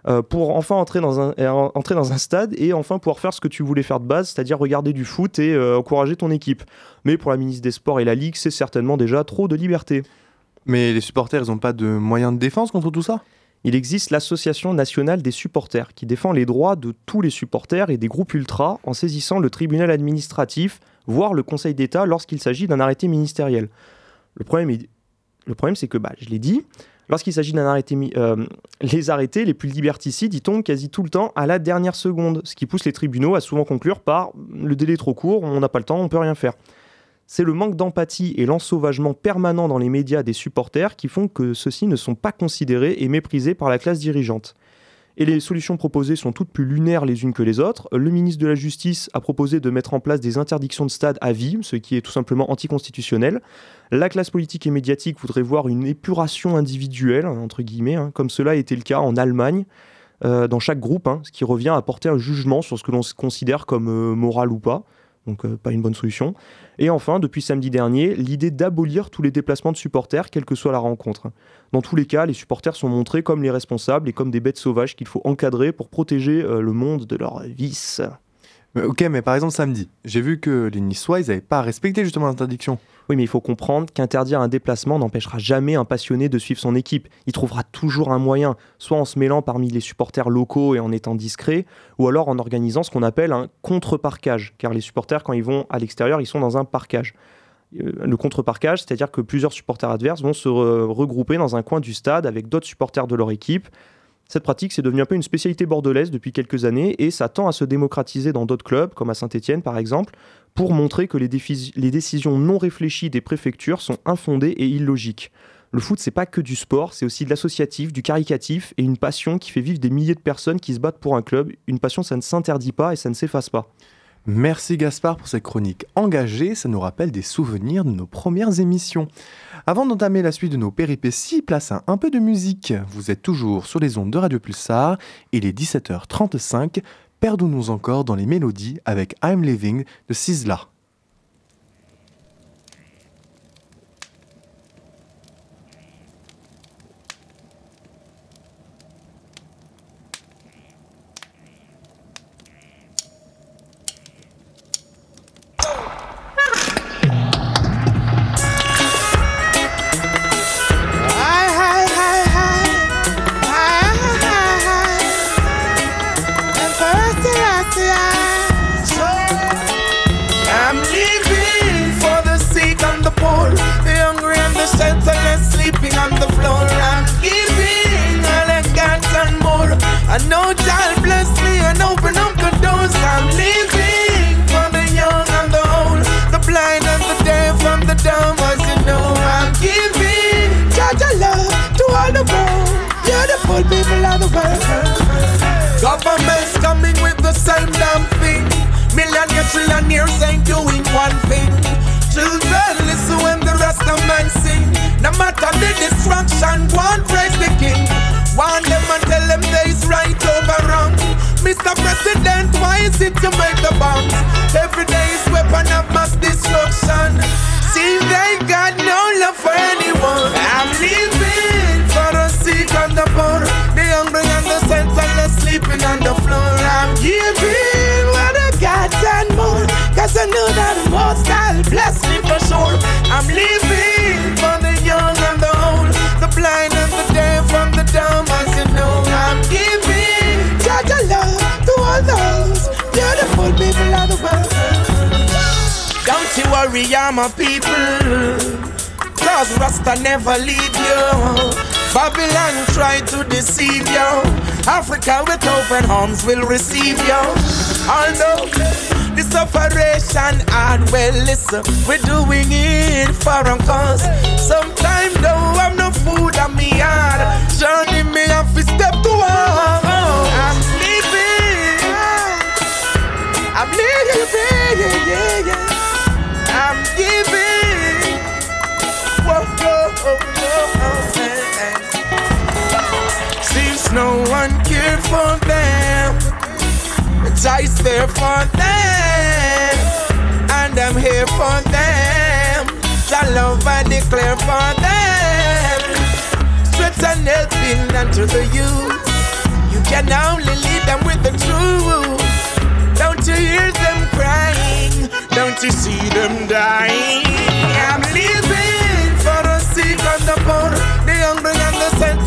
Euh, pour enfin entrer dans, un, euh, entrer dans un stade et enfin pouvoir faire ce que tu voulais faire de base, c'est-à-dire regarder du foot et euh, encourager ton équipe. Mais pour la ministre des Sports et la Ligue, c'est certainement déjà trop de liberté. Mais les supporters, ils ont pas de moyens de défense contre tout ça? Il existe l'Association nationale des supporters qui défend les droits de tous les supporters et des groupes ultras en saisissant le tribunal administratif, voire le Conseil d'État lorsqu'il s'agit d'un arrêté ministériel. Le problème, le problème c'est que, bah, je l'ai dit, lorsqu'il s'agit d'un arrêté, euh, les arrêtés les plus liberticides, ils tombent quasi tout le temps à la dernière seconde, ce qui pousse les tribunaux à souvent conclure par le délai est trop court, on n'a pas le temps, on peut rien faire. C'est le manque d'empathie et l'ensauvagement permanent dans les médias des supporters qui font que ceux-ci ne sont pas considérés et méprisés par la classe dirigeante. Et les solutions proposées sont toutes plus lunaires les unes que les autres. Le ministre de la Justice a proposé de mettre en place des interdictions de stade à vie, ce qui est tout simplement anticonstitutionnel. La classe politique et médiatique voudrait voir une épuration individuelle, entre guillemets, hein, comme cela a été le cas en Allemagne, euh, dans chaque groupe, hein, ce qui revient à porter un jugement sur ce que l'on considère comme euh, moral ou pas. Donc euh, pas une bonne solution. Et enfin, depuis samedi dernier, l'idée d'abolir tous les déplacements de supporters, quelle que soit la rencontre. Dans tous les cas, les supporters sont montrés comme les responsables et comme des bêtes sauvages qu'il faut encadrer pour protéger euh, le monde de leurs vices. Ok, mais par exemple samedi, j'ai vu que les Niçois, ils n'avaient pas respecté justement l'interdiction. Oui, mais il faut comprendre qu'interdire un déplacement n'empêchera jamais un passionné de suivre son équipe. Il trouvera toujours un moyen, soit en se mêlant parmi les supporters locaux et en étant discret, ou alors en organisant ce qu'on appelle un contre-parquage. Car les supporters, quand ils vont à l'extérieur, ils sont dans un parquage. Euh, Le contre-parquage, c'est-à-dire que plusieurs supporters adverses vont se re- regrouper dans un coin du stade avec d'autres supporters de leur équipe. Cette pratique, c'est devenu un peu une spécialité bordelaise depuis quelques années et ça tend à se démocratiser dans d'autres clubs, comme à Saint-Etienne par exemple, pour montrer que les, les décisions non réfléchies des préfectures sont infondées et illogiques. Le foot, c'est pas que du sport, c'est aussi de l'associatif, du caricatif et une passion qui fait vivre des milliers de personnes qui se battent pour un club. Une passion, ça ne s'interdit pas et ça ne s'efface pas. Merci Gaspard pour cette chronique engagée, ça nous rappelle des souvenirs de nos premières émissions. Avant d'entamer la suite de nos péripéties, place un peu de musique. Vous êtes toujours sur les ondes de Radio Pulsar, il est 17h35, perdons-nous encore dans les mélodies avec I'm Living de Sizzla. millionaires ain't doing one thing. Children, listen when the rest of men sing. No matter the destruction, one praise the king. One them and tell them there is right over wrong. Mr. President, why is it you make the bombs? Every day is weapon of mass destruction. See, they got no love for anyone. I'm living I'm giving what I got and more. Cause I know that most I'll bless me for sure. I'm living for the young and the old, the blind and the deaf and the dumb, as you know. I'm giving such a love to all those beautiful people of the world. Don't you worry, I'm a people. Cause Rasta never leave you. Babylon try to deceive you. Africa with open arms will receive you. Although the separation hard, well, listen, we're doing it for a cause. Sometimes though, I'm no food on me yard. Journey me off a step to walk. I'm living. I'm living, yeah, yeah, yeah. No one cared for them. I's there for them. And I'm here for them. The love I declare for them. Strength and helping unto the youth. You can only lead them with the truth. Don't you hear them crying? Don't you see them dying? I'm living for the sick and the poor, the hungry and the senseless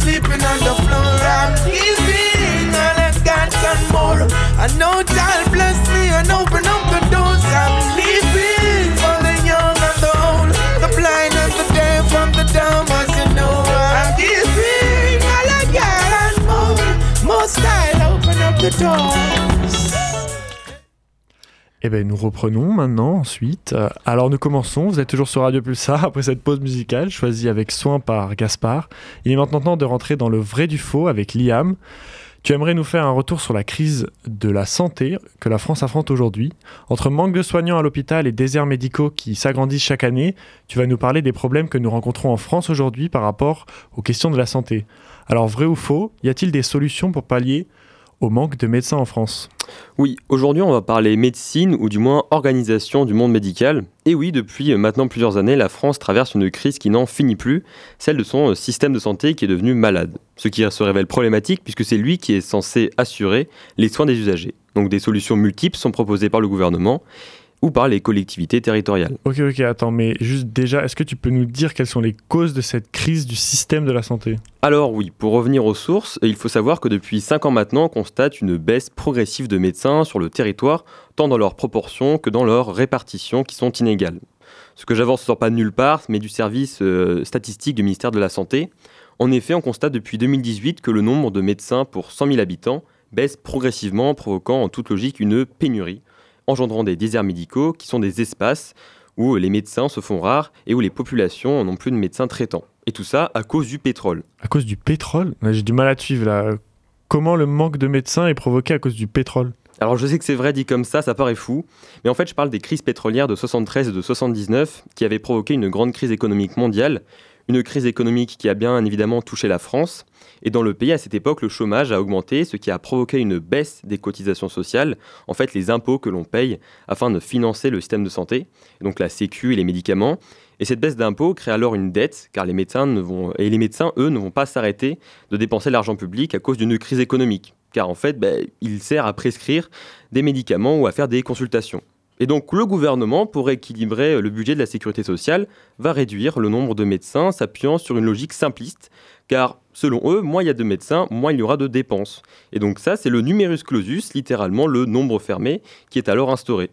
sleeping on the floor. I'm giving all I got and more. I know God bless me and open up the doors. I'm living for the young and the old, the blind and the deaf and the dumb, as you know. I'm giving all I got and more. Most I'll open up the doors. Eh bien, nous reprenons maintenant ensuite. Euh, Alors, nous commençons. Vous êtes toujours sur Radio Pulsar après cette pause musicale choisie avec soin par Gaspard. Il est maintenant temps de rentrer dans le vrai du faux avec Liam. Tu aimerais nous faire un retour sur la crise de la santé que la France affronte aujourd'hui. Entre manque de soignants à l'hôpital et déserts médicaux qui s'agrandissent chaque année, tu vas nous parler des problèmes que nous rencontrons en France aujourd'hui par rapport aux questions de la santé. Alors, vrai ou faux, y a-t-il des solutions pour pallier au manque de médecins en France Oui, aujourd'hui on va parler médecine ou du moins organisation du monde médical. Et oui, depuis maintenant plusieurs années, la France traverse une crise qui n'en finit plus, celle de son système de santé qui est devenu malade. Ce qui se révèle problématique puisque c'est lui qui est censé assurer les soins des usagers. Donc des solutions multiples sont proposées par le gouvernement ou par les collectivités territoriales. Ok, ok, attends, mais juste déjà, est-ce que tu peux nous dire quelles sont les causes de cette crise du système de la santé? Alors oui, pour revenir aux sources, il faut savoir que depuis 5 ans maintenant, on constate une baisse progressive de médecins sur le territoire, tant dans leur proportion que dans leur répartition qui sont inégales. Ce que j'avance ne sort pas de nulle part, mais du service euh, statistique du ministère de la Santé. En effet, on constate depuis 2018 que le nombre de médecins pour 100 000 habitants baisse progressivement, provoquant en toute logique une pénurie engendrant des déserts médicaux qui sont des espaces où les médecins se font rares et où les populations n'ont plus de médecins traitants. Et tout ça à cause du pétrole. À cause du pétrole J'ai du mal à te suivre là. Comment le manque de médecins est provoqué à cause du pétrole? Alors je sais que c'est vrai dit comme ça, ça paraît fou, mais en fait je parle des crises pétrolières de 73 et de 79 qui avaient provoqué une grande crise économique mondiale, une crise économique qui a bien évidemment touché la France, et dans le pays à cette époque le chômage a augmenté, ce qui a provoqué une baisse des cotisations sociales, en fait les impôts que l'on paye afin de financer le système de santé, donc la sécu et les médicaments, et cette baisse d'impôts crée alors une dette, car les médecins eux, ne vont pas s'arrêter de dépenser l'argent public à cause d'une crise économique car en fait, ben, il sert à prescrire des médicaments ou à faire des consultations. Et donc le gouvernement, pour équilibrer le budget de la sécurité sociale, va réduire le nombre de médecins s'appuyant sur une logique simpliste, car selon eux, moins il y a de médecins, moins il y aura de dépenses. Et donc ça, c'est le numerus clausus, littéralement le nombre fermé, qui est alors instauré.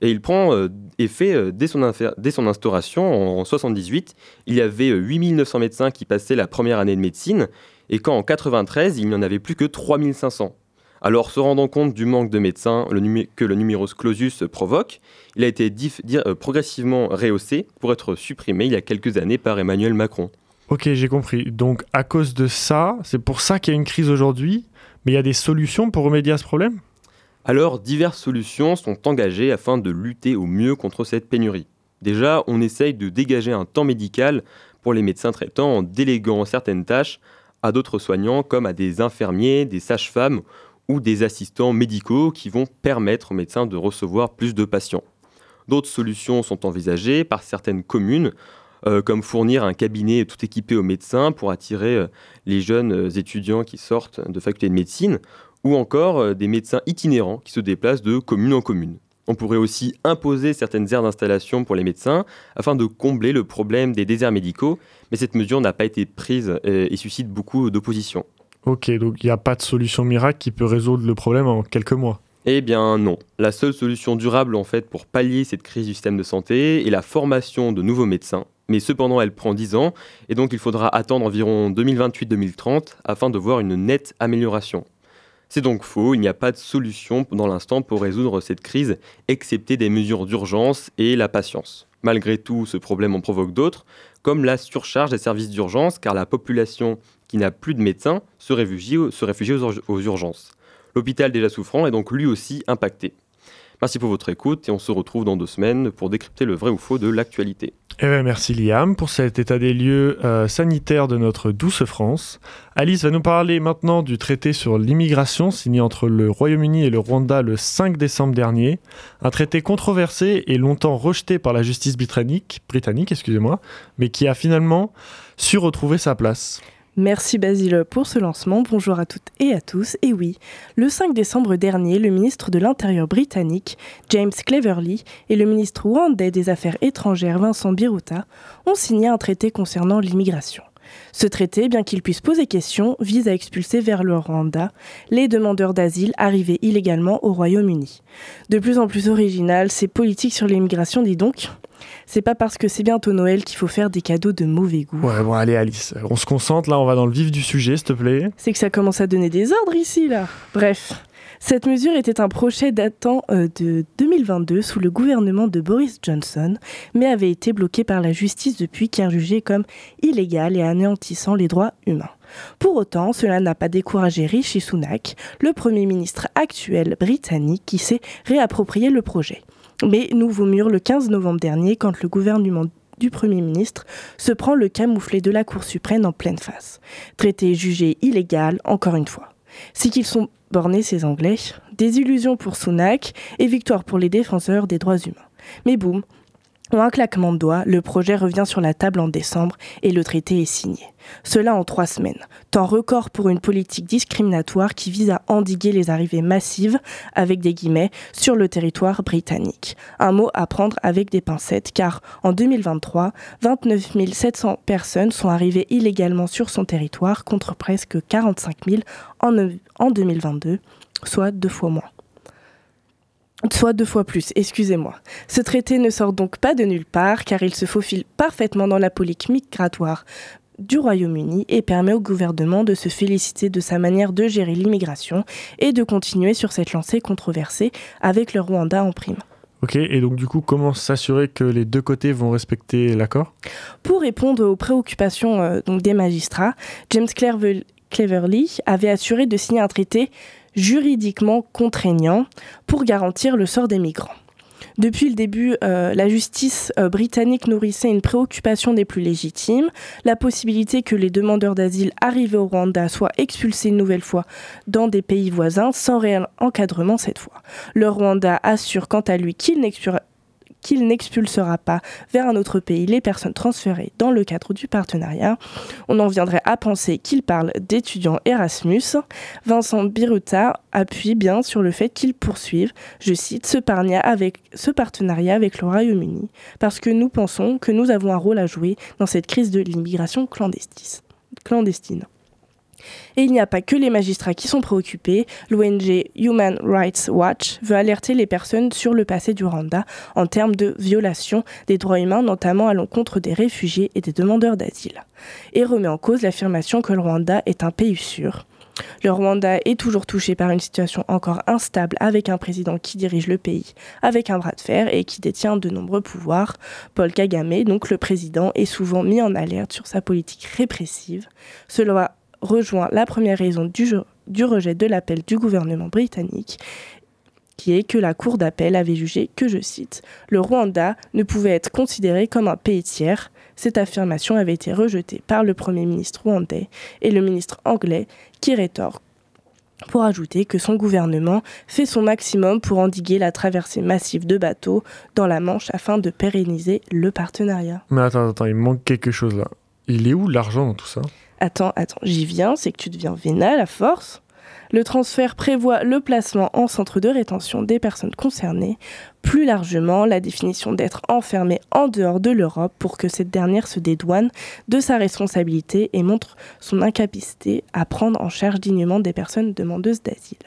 Et il prend euh, effet euh, dès, son dès, son instauration en, en 78. Il y avait 8900 médecins qui passaient la première année de médecine, et quand en 93, il n'y en avait plus que 3500. Alors, se rendant compte du manque de médecins que le numerus clausus provoque, il a été euh, progressivement rehaussé pour être supprimé il y a quelques années par Emmanuel Macron. Ok, j'ai compris. Donc, à cause de ça, c'est pour ça qu'il y a une crise aujourd'hui, mais il y a des solutions pour remédier à ce problème? Alors, diverses solutions sont engagées afin de lutter au mieux contre cette pénurie. Déjà, on essaye de dégager un temps médical pour les médecins traitants en déléguant certaines tâches à d'autres soignants comme à des infirmiers, des sages-femmes ou des assistants médicaux qui vont permettre aux médecins de recevoir plus de patients. D'autres solutions sont envisagées par certaines communes, euh, comme fournir un cabinet tout équipé aux médecins pour attirer euh, les jeunes euh, étudiants qui sortent de faculté de médecine, ou encore des médecins itinérants qui se déplacent de commune en commune. On pourrait aussi imposer certaines aires d'installation pour les médecins afin de combler le problème des déserts médicaux, mais cette mesure n'a pas été prise et, suscite beaucoup d'opposition. Ok, donc il n'y a pas de solution miracle qui peut résoudre le problème en quelques mois? Eh bien non. La seule solution durable en fait pour pallier cette crise du système de santé est la formation de nouveaux médecins. Mais cependant, elle prend 10 ans et donc il faudra attendre environ 2028-2030 afin de voir une nette amélioration. C'est donc faux, il n'y a pas de solution dans l'instant pour résoudre cette crise, excepté des mesures d'urgence et la patience. Malgré tout, ce problème en provoque d'autres, comme la surcharge des services d'urgence, car la population qui n'a plus de médecins se réfugie, aux urgences. L'hôpital déjà souffrant est donc lui aussi impacté. Merci pour votre écoute et on se retrouve dans deux semaines pour décrypter le vrai ou faux de l'actualité. Eh ben, merci Liam pour cet état des lieux euh, sanitaires de notre douce France. Alice va nous parler maintenant du traité sur l'immigration signé entre le Royaume-Uni et le Rwanda le 5 décembre dernier. Un traité controversé et longtemps rejeté par la justice britannique, britannique excusez-moi, mais qui a finalement su retrouver sa place. Merci Basile pour ce lancement. Bonjour à toutes et à tous. Et oui, le 5 décembre dernier, le ministre de l'Intérieur britannique, James Cleverly, et le ministre rwandais des Affaires étrangères, Vincent Biruta, ont signé un traité concernant l'immigration. Ce traité, bien qu'il puisse poser question, vise à expulser vers le Rwanda les demandeurs d'asile arrivés illégalement au Royaume-Uni. De plus en plus original, ces politiques sur l'immigration, dis donc, c'est pas parce que c'est bientôt Noël qu'il faut faire des cadeaux de mauvais goût. Ouais, bon, allez, Alice, on se concentre, là, on va dans le vif du sujet, s'il te plaît. C'est que ça commence à donner des ordres ici, là. Bref. Cette mesure était un projet datant euh, de 2022 sous le gouvernement de Boris Johnson, mais avait été bloqué par la justice depuis car jugé comme illégal et anéantissant les droits humains. Pour autant, cela n'a pas découragé Rishi Sunak, le Premier ministre actuel britannique, qui s'est réapproprié le projet. Mais nouveau mur le 15 novembre dernier quand le gouvernement du Premier ministre se prend le camouflet de la Cour suprême en pleine face. Traité jugé illégal, encore une fois. C'est qu'ils sont bornés, ces Anglais. Désillusion pour Sunak et victoire pour les défenseurs des droits humains. Mais boum, en un claquement de doigts, le projet revient sur la table en décembre et le traité est signé. Cela en trois semaines. Temps record pour une politique discriminatoire qui vise à endiguer les arrivées massives, avec des guillemets, sur le territoire britannique. Un mot à prendre avec des pincettes car en 2023, 29 700 personnes sont arrivées illégalement sur son territoire contre presque 45 000 en, en 2022, soit deux fois moins soit deux fois plus, excusez-moi. Ce traité ne sort donc pas de nulle part car il se faufile parfaitement dans la politique migratoire du Royaume-Uni et permet au gouvernement de se féliciter de sa manière de gérer l'immigration et de continuer sur cette lancée controversée avec le Rwanda en prime. Ok, et donc du coup, comment s'assurer que les deux côtés vont respecter l'accord? Pour répondre aux préoccupations euh, donc des magistrats, James Cleverly avait assuré de signer un traité juridiquement contraignant pour garantir le sort des migrants. Depuis le début, euh, la justice euh, britannique nourrissait une préoccupation des plus légitimes, la possibilité que les demandeurs d'asile arrivés au Rwanda soient expulsés une nouvelle fois dans des pays voisins sans réel encadrement cette fois. Le Rwanda assure quant à lui qu'il qu'il n'expulsera pas vers un autre pays les personnes transférées dans le cadre du partenariat. On en viendrait à penser qu'il parle d'étudiants Erasmus. Vincent Biruta appuie bien sur le fait qu'il poursuive, je cite, ce, ce partenariat avec le Royaume-Uni, parce que nous pensons que nous avons un rôle à jouer dans cette crise de l'immigration clandestine. Et il n'y a pas que les magistrats qui sont préoccupés. L'ONG Human Rights Watch veut alerter les personnes sur le passé du Rwanda en termes de violation des droits humains, notamment à l'encontre des réfugiés et des demandeurs d'asile. Et remet en cause l'affirmation que le Rwanda est un pays sûr. Le Rwanda est toujours touché par une situation encore instable avec un président qui dirige le pays avec un bras de fer et qui détient de nombreux pouvoirs. Paul Kagame, donc le président, est souvent mis en alerte sur sa politique répressive. Rejoint la première raison du, rejet de l'appel du gouvernement britannique qui est que la Cour d'appel avait jugé que, je cite, le Rwanda ne pouvait être considéré comme un pays tiers. Cette affirmation avait été rejetée par le Premier ministre rwandais et le ministre anglais qui rétorque pour ajouter que son gouvernement fait son maximum pour endiguer la traversée massive de bateaux dans la Manche afin de pérenniser le partenariat. Mais attends, attends, il manque quelque chose là. Il est où l'argent dans tout ça? Attends, attends, j'y viens, c'est que tu deviens vénal à force. Le transfert prévoit le placement en centre de rétention des personnes concernées, plus largement la définition d'être enfermé en dehors de l'Europe pour que cette dernière se dédouane de sa responsabilité et montre son incapacité à prendre en charge dignement des personnes demandeuses d'asile.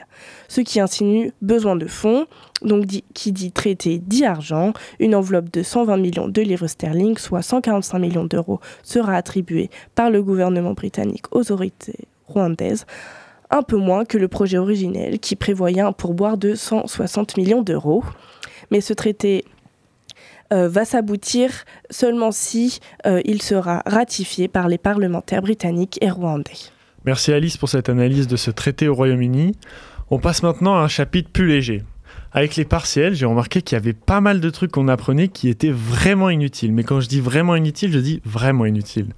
Ce qui insinue besoin de fonds, donc qui dit traité dit argent, une enveloppe de 120 millions de livres sterling, soit 145 millions d'euros, sera attribuée par le gouvernement britannique aux autorités rwandaises un peu moins que le projet originel qui prévoyait un pourboire de 160 millions d'euros. Mais ce traité euh, va s'aboutir seulement si euh, il sera ratifié par les parlementaires britanniques et rwandais. Merci Alice pour cette analyse de ce traité au Royaume-Uni. On passe maintenant à un chapitre plus léger. Avec les partiels, j'ai remarqué qu'il y avait pas mal de trucs qu'on apprenait qui étaient vraiment inutiles. Mais quand je dis vraiment inutiles, je dis vraiment inutiles.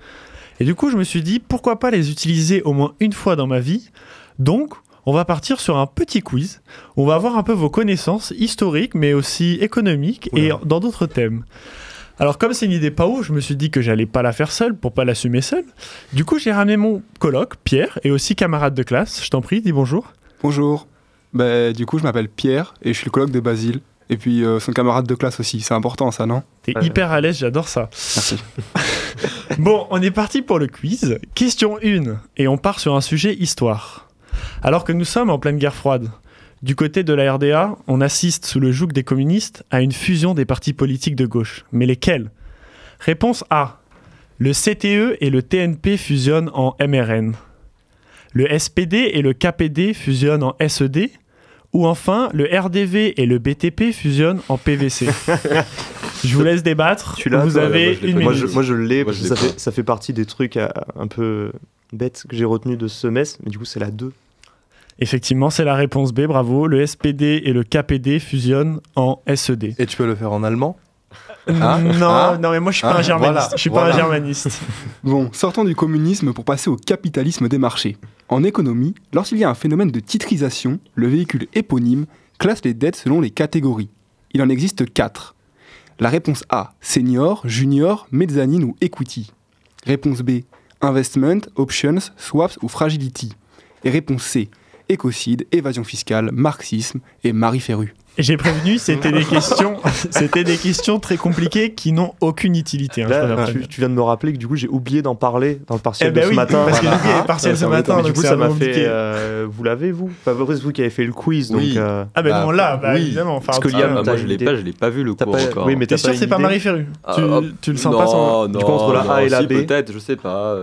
Et du coup, je me suis dit, pourquoi pas les utiliser au moins une fois dans ma vie donc, on va partir sur un petit quiz. On va voir un peu vos connaissances historiques, mais aussi économiques et dans d'autres thèmes. Alors comme c'est une idée pas haut, je me suis dit que j'allais pas la faire seule pour pas l'assumer seule. Du coup, j'ai ramené mon coloc, Pierre, et aussi camarade de classe. Je t'en prie, dis bonjour. Bonjour. Bah, du coup, je m'appelle Pierre et je suis le coloc de Basile. Et puis euh, son camarade de classe aussi, c'est important ça, non? T'es hyper à l'aise, j'adore ça. Merci. bon, on est parti pour le quiz. Question 1, et on part sur un sujet histoire. Alors que nous sommes en pleine guerre froide, du côté de la RDA, on assiste sous le joug des communistes à une fusion des partis politiques de gauche. Mais lesquels? Réponse A. Le CTE et le TNP fusionnent en MRN. Le SPD et le KPD fusionnent en SED. Ou enfin, le RDV et le BTP fusionnent en PVC. je vous laisse débattre. Tu vous avez une minute. Moi, je, l'ai. Ça, ça, fait partie des trucs euh, un peu bêtes que j'ai retenu de ce semestre. Mais du coup, c'est la 2. Effectivement, c'est la réponse B, bravo. Le SPD et le KPD fusionnent en SED. Et tu peux le faire en allemand? Hein non, hein non, mais moi je suis pas un hein germaniste. je suis pas un germaniste. bon, sortons du communisme pour passer au capitalisme des marchés. En économie, lorsqu'il y a un phénomène de titrisation, le véhicule éponyme classe les dettes selon les catégories. Il en existe quatre. La réponse A, senior, junior, mezzanine ou equity. Réponse B, investment, options, swaps ou fragility. Et réponse C, écocide, évasion fiscale, marxisme et Marie Ferru. J'ai prévenu, c'était des questions, c'était des questions très compliquées qui n'ont aucune utilité. Hein, tu, viens de me rappeler que du coup j'ai oublié d'en parler dans le partiel eh ben de ce matin. Parce que j'ai oublié le partiel ce matin. Du coup ça m'a fait. Euh, vous l'avez vous? Enfin, c'est vous qui avez fait le quiz. Donc, euh, Ah ben bah, non là, bah, oui. évidemment. Parce que Liam, moi je l'ai pas, je l'ai pas vu le cours encore. Oui, mais t'es sûr c'est pas Marie Ferru Tu le sens pas Du coup entre la A et la B. Peut-être, je sais pas.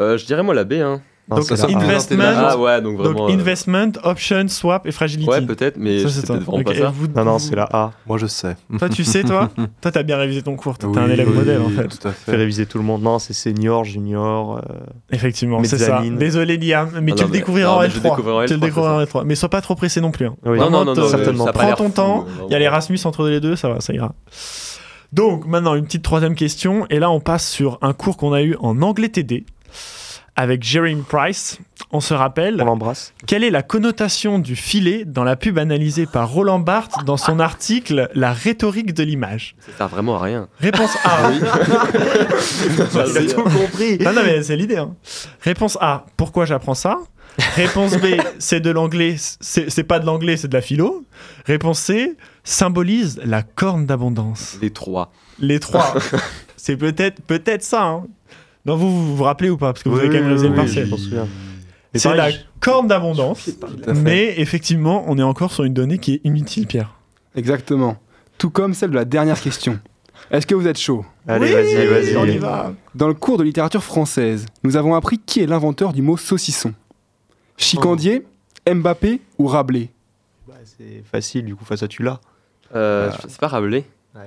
Euh, je dirais moi la B. Hein. Donc, ça, ça, investment, ah ouais, donc, vraiment, donc euh, investment, option, swap et fragility. Ouais, peut-être, mais Ça, c'est peut-être vraiment Ok, pas ça. vous- Non, non, c'est la A. Moi, je sais. Toi, tu sais, toi Toi, t'as bien révisé ton cours. T'es un élève oui, modèle, en fait. Tout à Fait fait. réviser tout le monde. Non, c'est senior, junior. euh, Effectivement, c'est ça. Désolé, Liam, mais Ah tu non, le découvriras non, en mais je L3. le découvrirai en Tu le L3, découvriras en L3. Mais sois pas trop pressé non plus. hein. Non, non, non, certainement. Prends ton temps. Il y a l'Erasmus entre les deux, ça va, ça ira. Donc, maintenant, une petite troisième question. Et là, on passe sur un cours qu'on a eu en anglais TD avec Jeremy Price. On se rappelle. On l'embrasse. Quelle est la connotation du filet dans la pub analysée par Roland Barthes dans son article La rhétorique de l'image? Ça sert vraiment à rien. Réponse A. Il a tout compris. Non, non, mais c'est l'idée. hein. Réponse A. Pourquoi j'apprends ça? Réponse B. C'est de l'anglais. C'est c'est pas de l'anglais, c'est de la philo. Réponse C. Symbolise la corne d'abondance. Les trois. Les trois. c'est peut-être peut-être ça. hein. Non, vous, vous vous rappelez ou pas Parce que vous avez quand même oui, révisé le oui, partiel. C'est la corne d'abondance. Mais effectivement, on est encore sur une donnée qui est inutile, Pierre. Exactement. Tout comme celle de la dernière question. Est-ce que vous êtes chaud? Allez, Oui, vas-y, vas-y. on y va. Dans le cours de littérature française, nous avons appris qui est l'inventeur du mot saucisson. Chicandier, Mbappé ou Rabelais? Bah, c'est facile, du coup, face à tu l'as. Euh, C'est pas Rabelais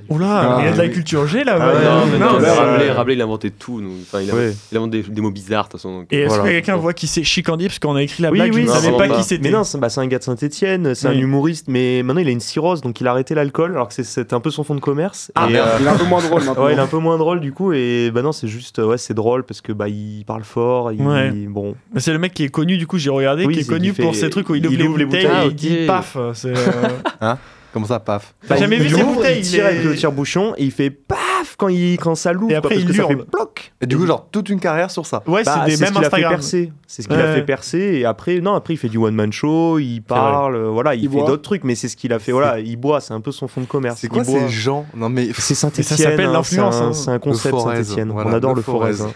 Oula, Ah, il y a de la culture G là. Ah ouais. ouais, Non, mais non, mais- Rabelais, Rabelais, il a inventé tout. nous. Enfin, il, a, invente des, des mots bizarres, de toute façon. donc, Et est-ce Voilà. que quelqu'un voit qui c'est Chicandier Parce qu'on a écrit la Oui, blague, oui, je ne savais pas pas. qui c'était. Mais non, c'est bah, c'est un gars de Saint-Etienne, c'est Oui. un humoriste, mais maintenant il a une cirrhose, donc il a arrêté l'alcool, alors que c'est- un peu son fond de commerce. Ah et, merde, euh, il est un peu moins drôle maintenant. Ouais, il est un peu moins drôle du coup, et bah non, c'est juste, ouais, c'est drôle parce que bah il parle fort, il, Ouais. bon, C'est le mec qui est connu, du coup, j'ai regardé, Oui, qui est connu pour fait- ces trucs où il ouvre les bouteilles et il dit Ok. paf. Comment ça, paf T'as jamais vu ces bouteilles il il tire avec le tire-bouchon et il fait paf quand il quand ça l'ouvre, Et après, quoi, parce il que ça fait bloc. Et du coup, genre, toute une carrière sur ça. Ouais, Bah, c'est des ce mêmes qu'il a fait Instagram. percer. C'est ce qu'il Ouais. a fait percer et après non après il fait du one man show, il parle, euh, voilà, il, Il fait d'autres trucs mais c'est ce qu'il a fait voilà, il boit, c'est un peu son fond de commerce. C'est quoi Il boit. ces gens Non, mais. C'est Saint-Etienne. ça s'appelle l'influence, hein. C'est un concept Saint-Etienne. On adore le Forez. Hein.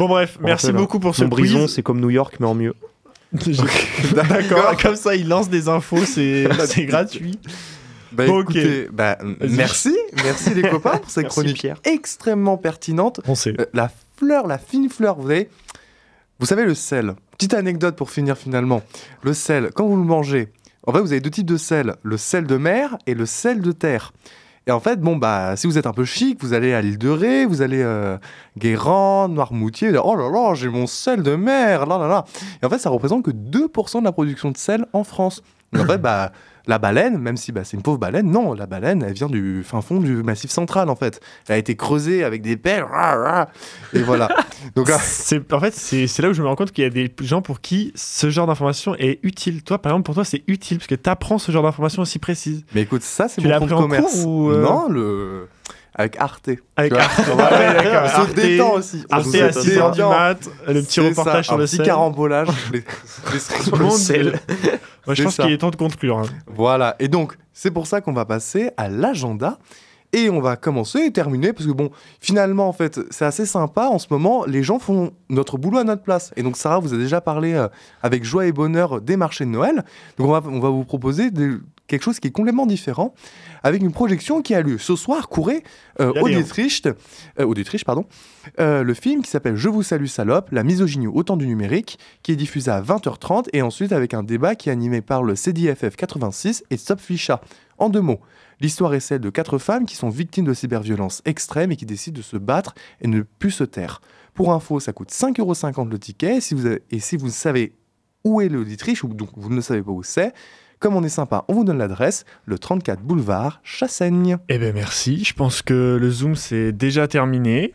Bon, bref, merci beaucoup pour ce Mon brison, quiz. c'est comme New York mais en mieux. D'accord, comme ça, il lance des infos, c'est gratuit. Bah écoutez, bah, merci, merci les copains pour cette Merci, chronique Pierre. extrêmement pertinente. On sait. Euh, la fleur, la fine fleur, vous savez, vous savez le sel. Petite anecdote pour finir finalement. Le sel, quand vous le mangez, en fait vous avez deux types de sel, le sel de mer et le sel de terre. Et en fait, bon, bah, si vous êtes un peu chic, vous allez à l'île de Ré, vous allez euh, Guérande, Noirmoutier, vous allez, oh là là, j'ai mon sel de mer, là là là. Et en fait, ça représente que 2% de la production de sel en France. Et en fait, bah, la baleine, même si bah, c'est une pauvre baleine, non, la baleine, elle vient du fin fond du massif central, en fait. Elle a été creusée avec des pelles, rah, rah. et voilà. Donc là, C'est- En fait, c'est c'est là où je me rends compte qu'il y a des gens pour qui ce genre d'information est utile. Toi, par exemple, pour toi, c'est utile parce que tu apprends ce genre d'information aussi précise. mais écoute, ça, c'est Tu mon l'as fond de commerce. cours ou, euh Non, le... avec Arte. Avec. Arte, ouais, d'accord. On se Arte, détend aussi. On Arte se à 6h du mat, le petit reportage ça, sur un le petit sel. carambolage. les- les- Tout le monde- Moi, je pense qu'il est temps de conclure. hein. Voilà, et donc c'est pour ça qu'on va passer à l'agenda. Et on va commencer et terminer, parce que bon, finalement, en fait, c'est assez sympa. En ce moment, les gens font notre boulot à notre place. Et donc, Sarah vous a déjà parlé euh, avec joie et bonheur des marchés de Noël. Donc, on va, on va vous proposer des- quelque chose qui est complètement différent, avec une projection qui a lieu ce soir, courez, euh, au Dietrich, euh, au Dietrich, pardon, euh, le film qui s'appelle Je vous salue salope, la misogynie au temps du numérique, qui est diffusé à 20h30 et ensuite avec un débat qui est animé par le CDFF 86 et Stop Ficha. En deux mots, l'histoire est celle de quatre femmes qui sont victimes de cyberviolence extrême et qui décident de se battre et ne plus se taire. Pour info, ça coûte 5,50€ le ticket. Et si vous savez où est le Dietrich, ou donc vous ne savez pas où c'est, comme on est sympa, on vous donne l'adresse, le 34 boulevard Chassaigne. Eh bien merci, je pense que le Zoom c'est déjà terminé.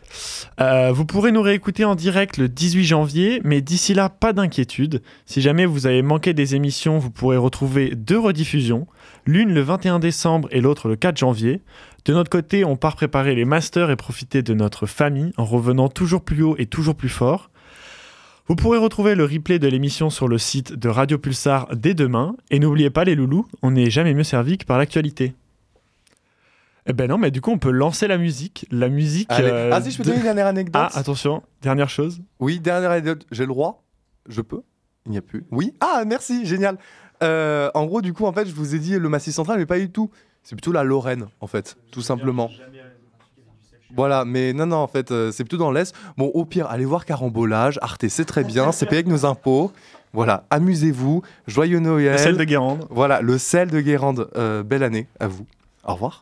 Euh, vous pourrez nous réécouter en direct le 18 janvier, mais d'ici là, pas d'inquiétude. Si jamais vous avez manqué des émissions, vous pourrez retrouver deux rediffusions, l'une le 21 décembre et l'autre le 4 janvier. De notre côté, on part préparer les masters et profiter de notre famille en revenant toujours plus haut et toujours plus fort. Vous pourrez retrouver le replay de l'émission sur le site de Radio Pulsar dès demain. Et n'oubliez pas les loulous, on n'est jamais mieux servi que par l'actualité. Eh ben non, mais du coup, on peut lancer la musique. La musique. Euh, ah si, je peux de- donner une dernière anecdote Ah, attention, dernière chose. Oui, dernière anecdote. J'ai le droit? Je peux? Il n'y a plus. Oui? Ah, merci, génial. Euh, en gros, du coup, en fait, je vous ai dit le Massif central, mais pas du tout. C'est plutôt la Lorraine, en fait, tout simplement. Voilà, mais non, non, en fait, euh, c'est plutôt dans l'Est. Bon, au pire, allez voir Carambolage, Arte, c'est très bien, c'est payé avec nos impôts. Voilà, amusez-vous, joyeux Noël. Le sel de Guérande. Voilà, le sel de Guérande. Euh, belle année à vous. Au revoir.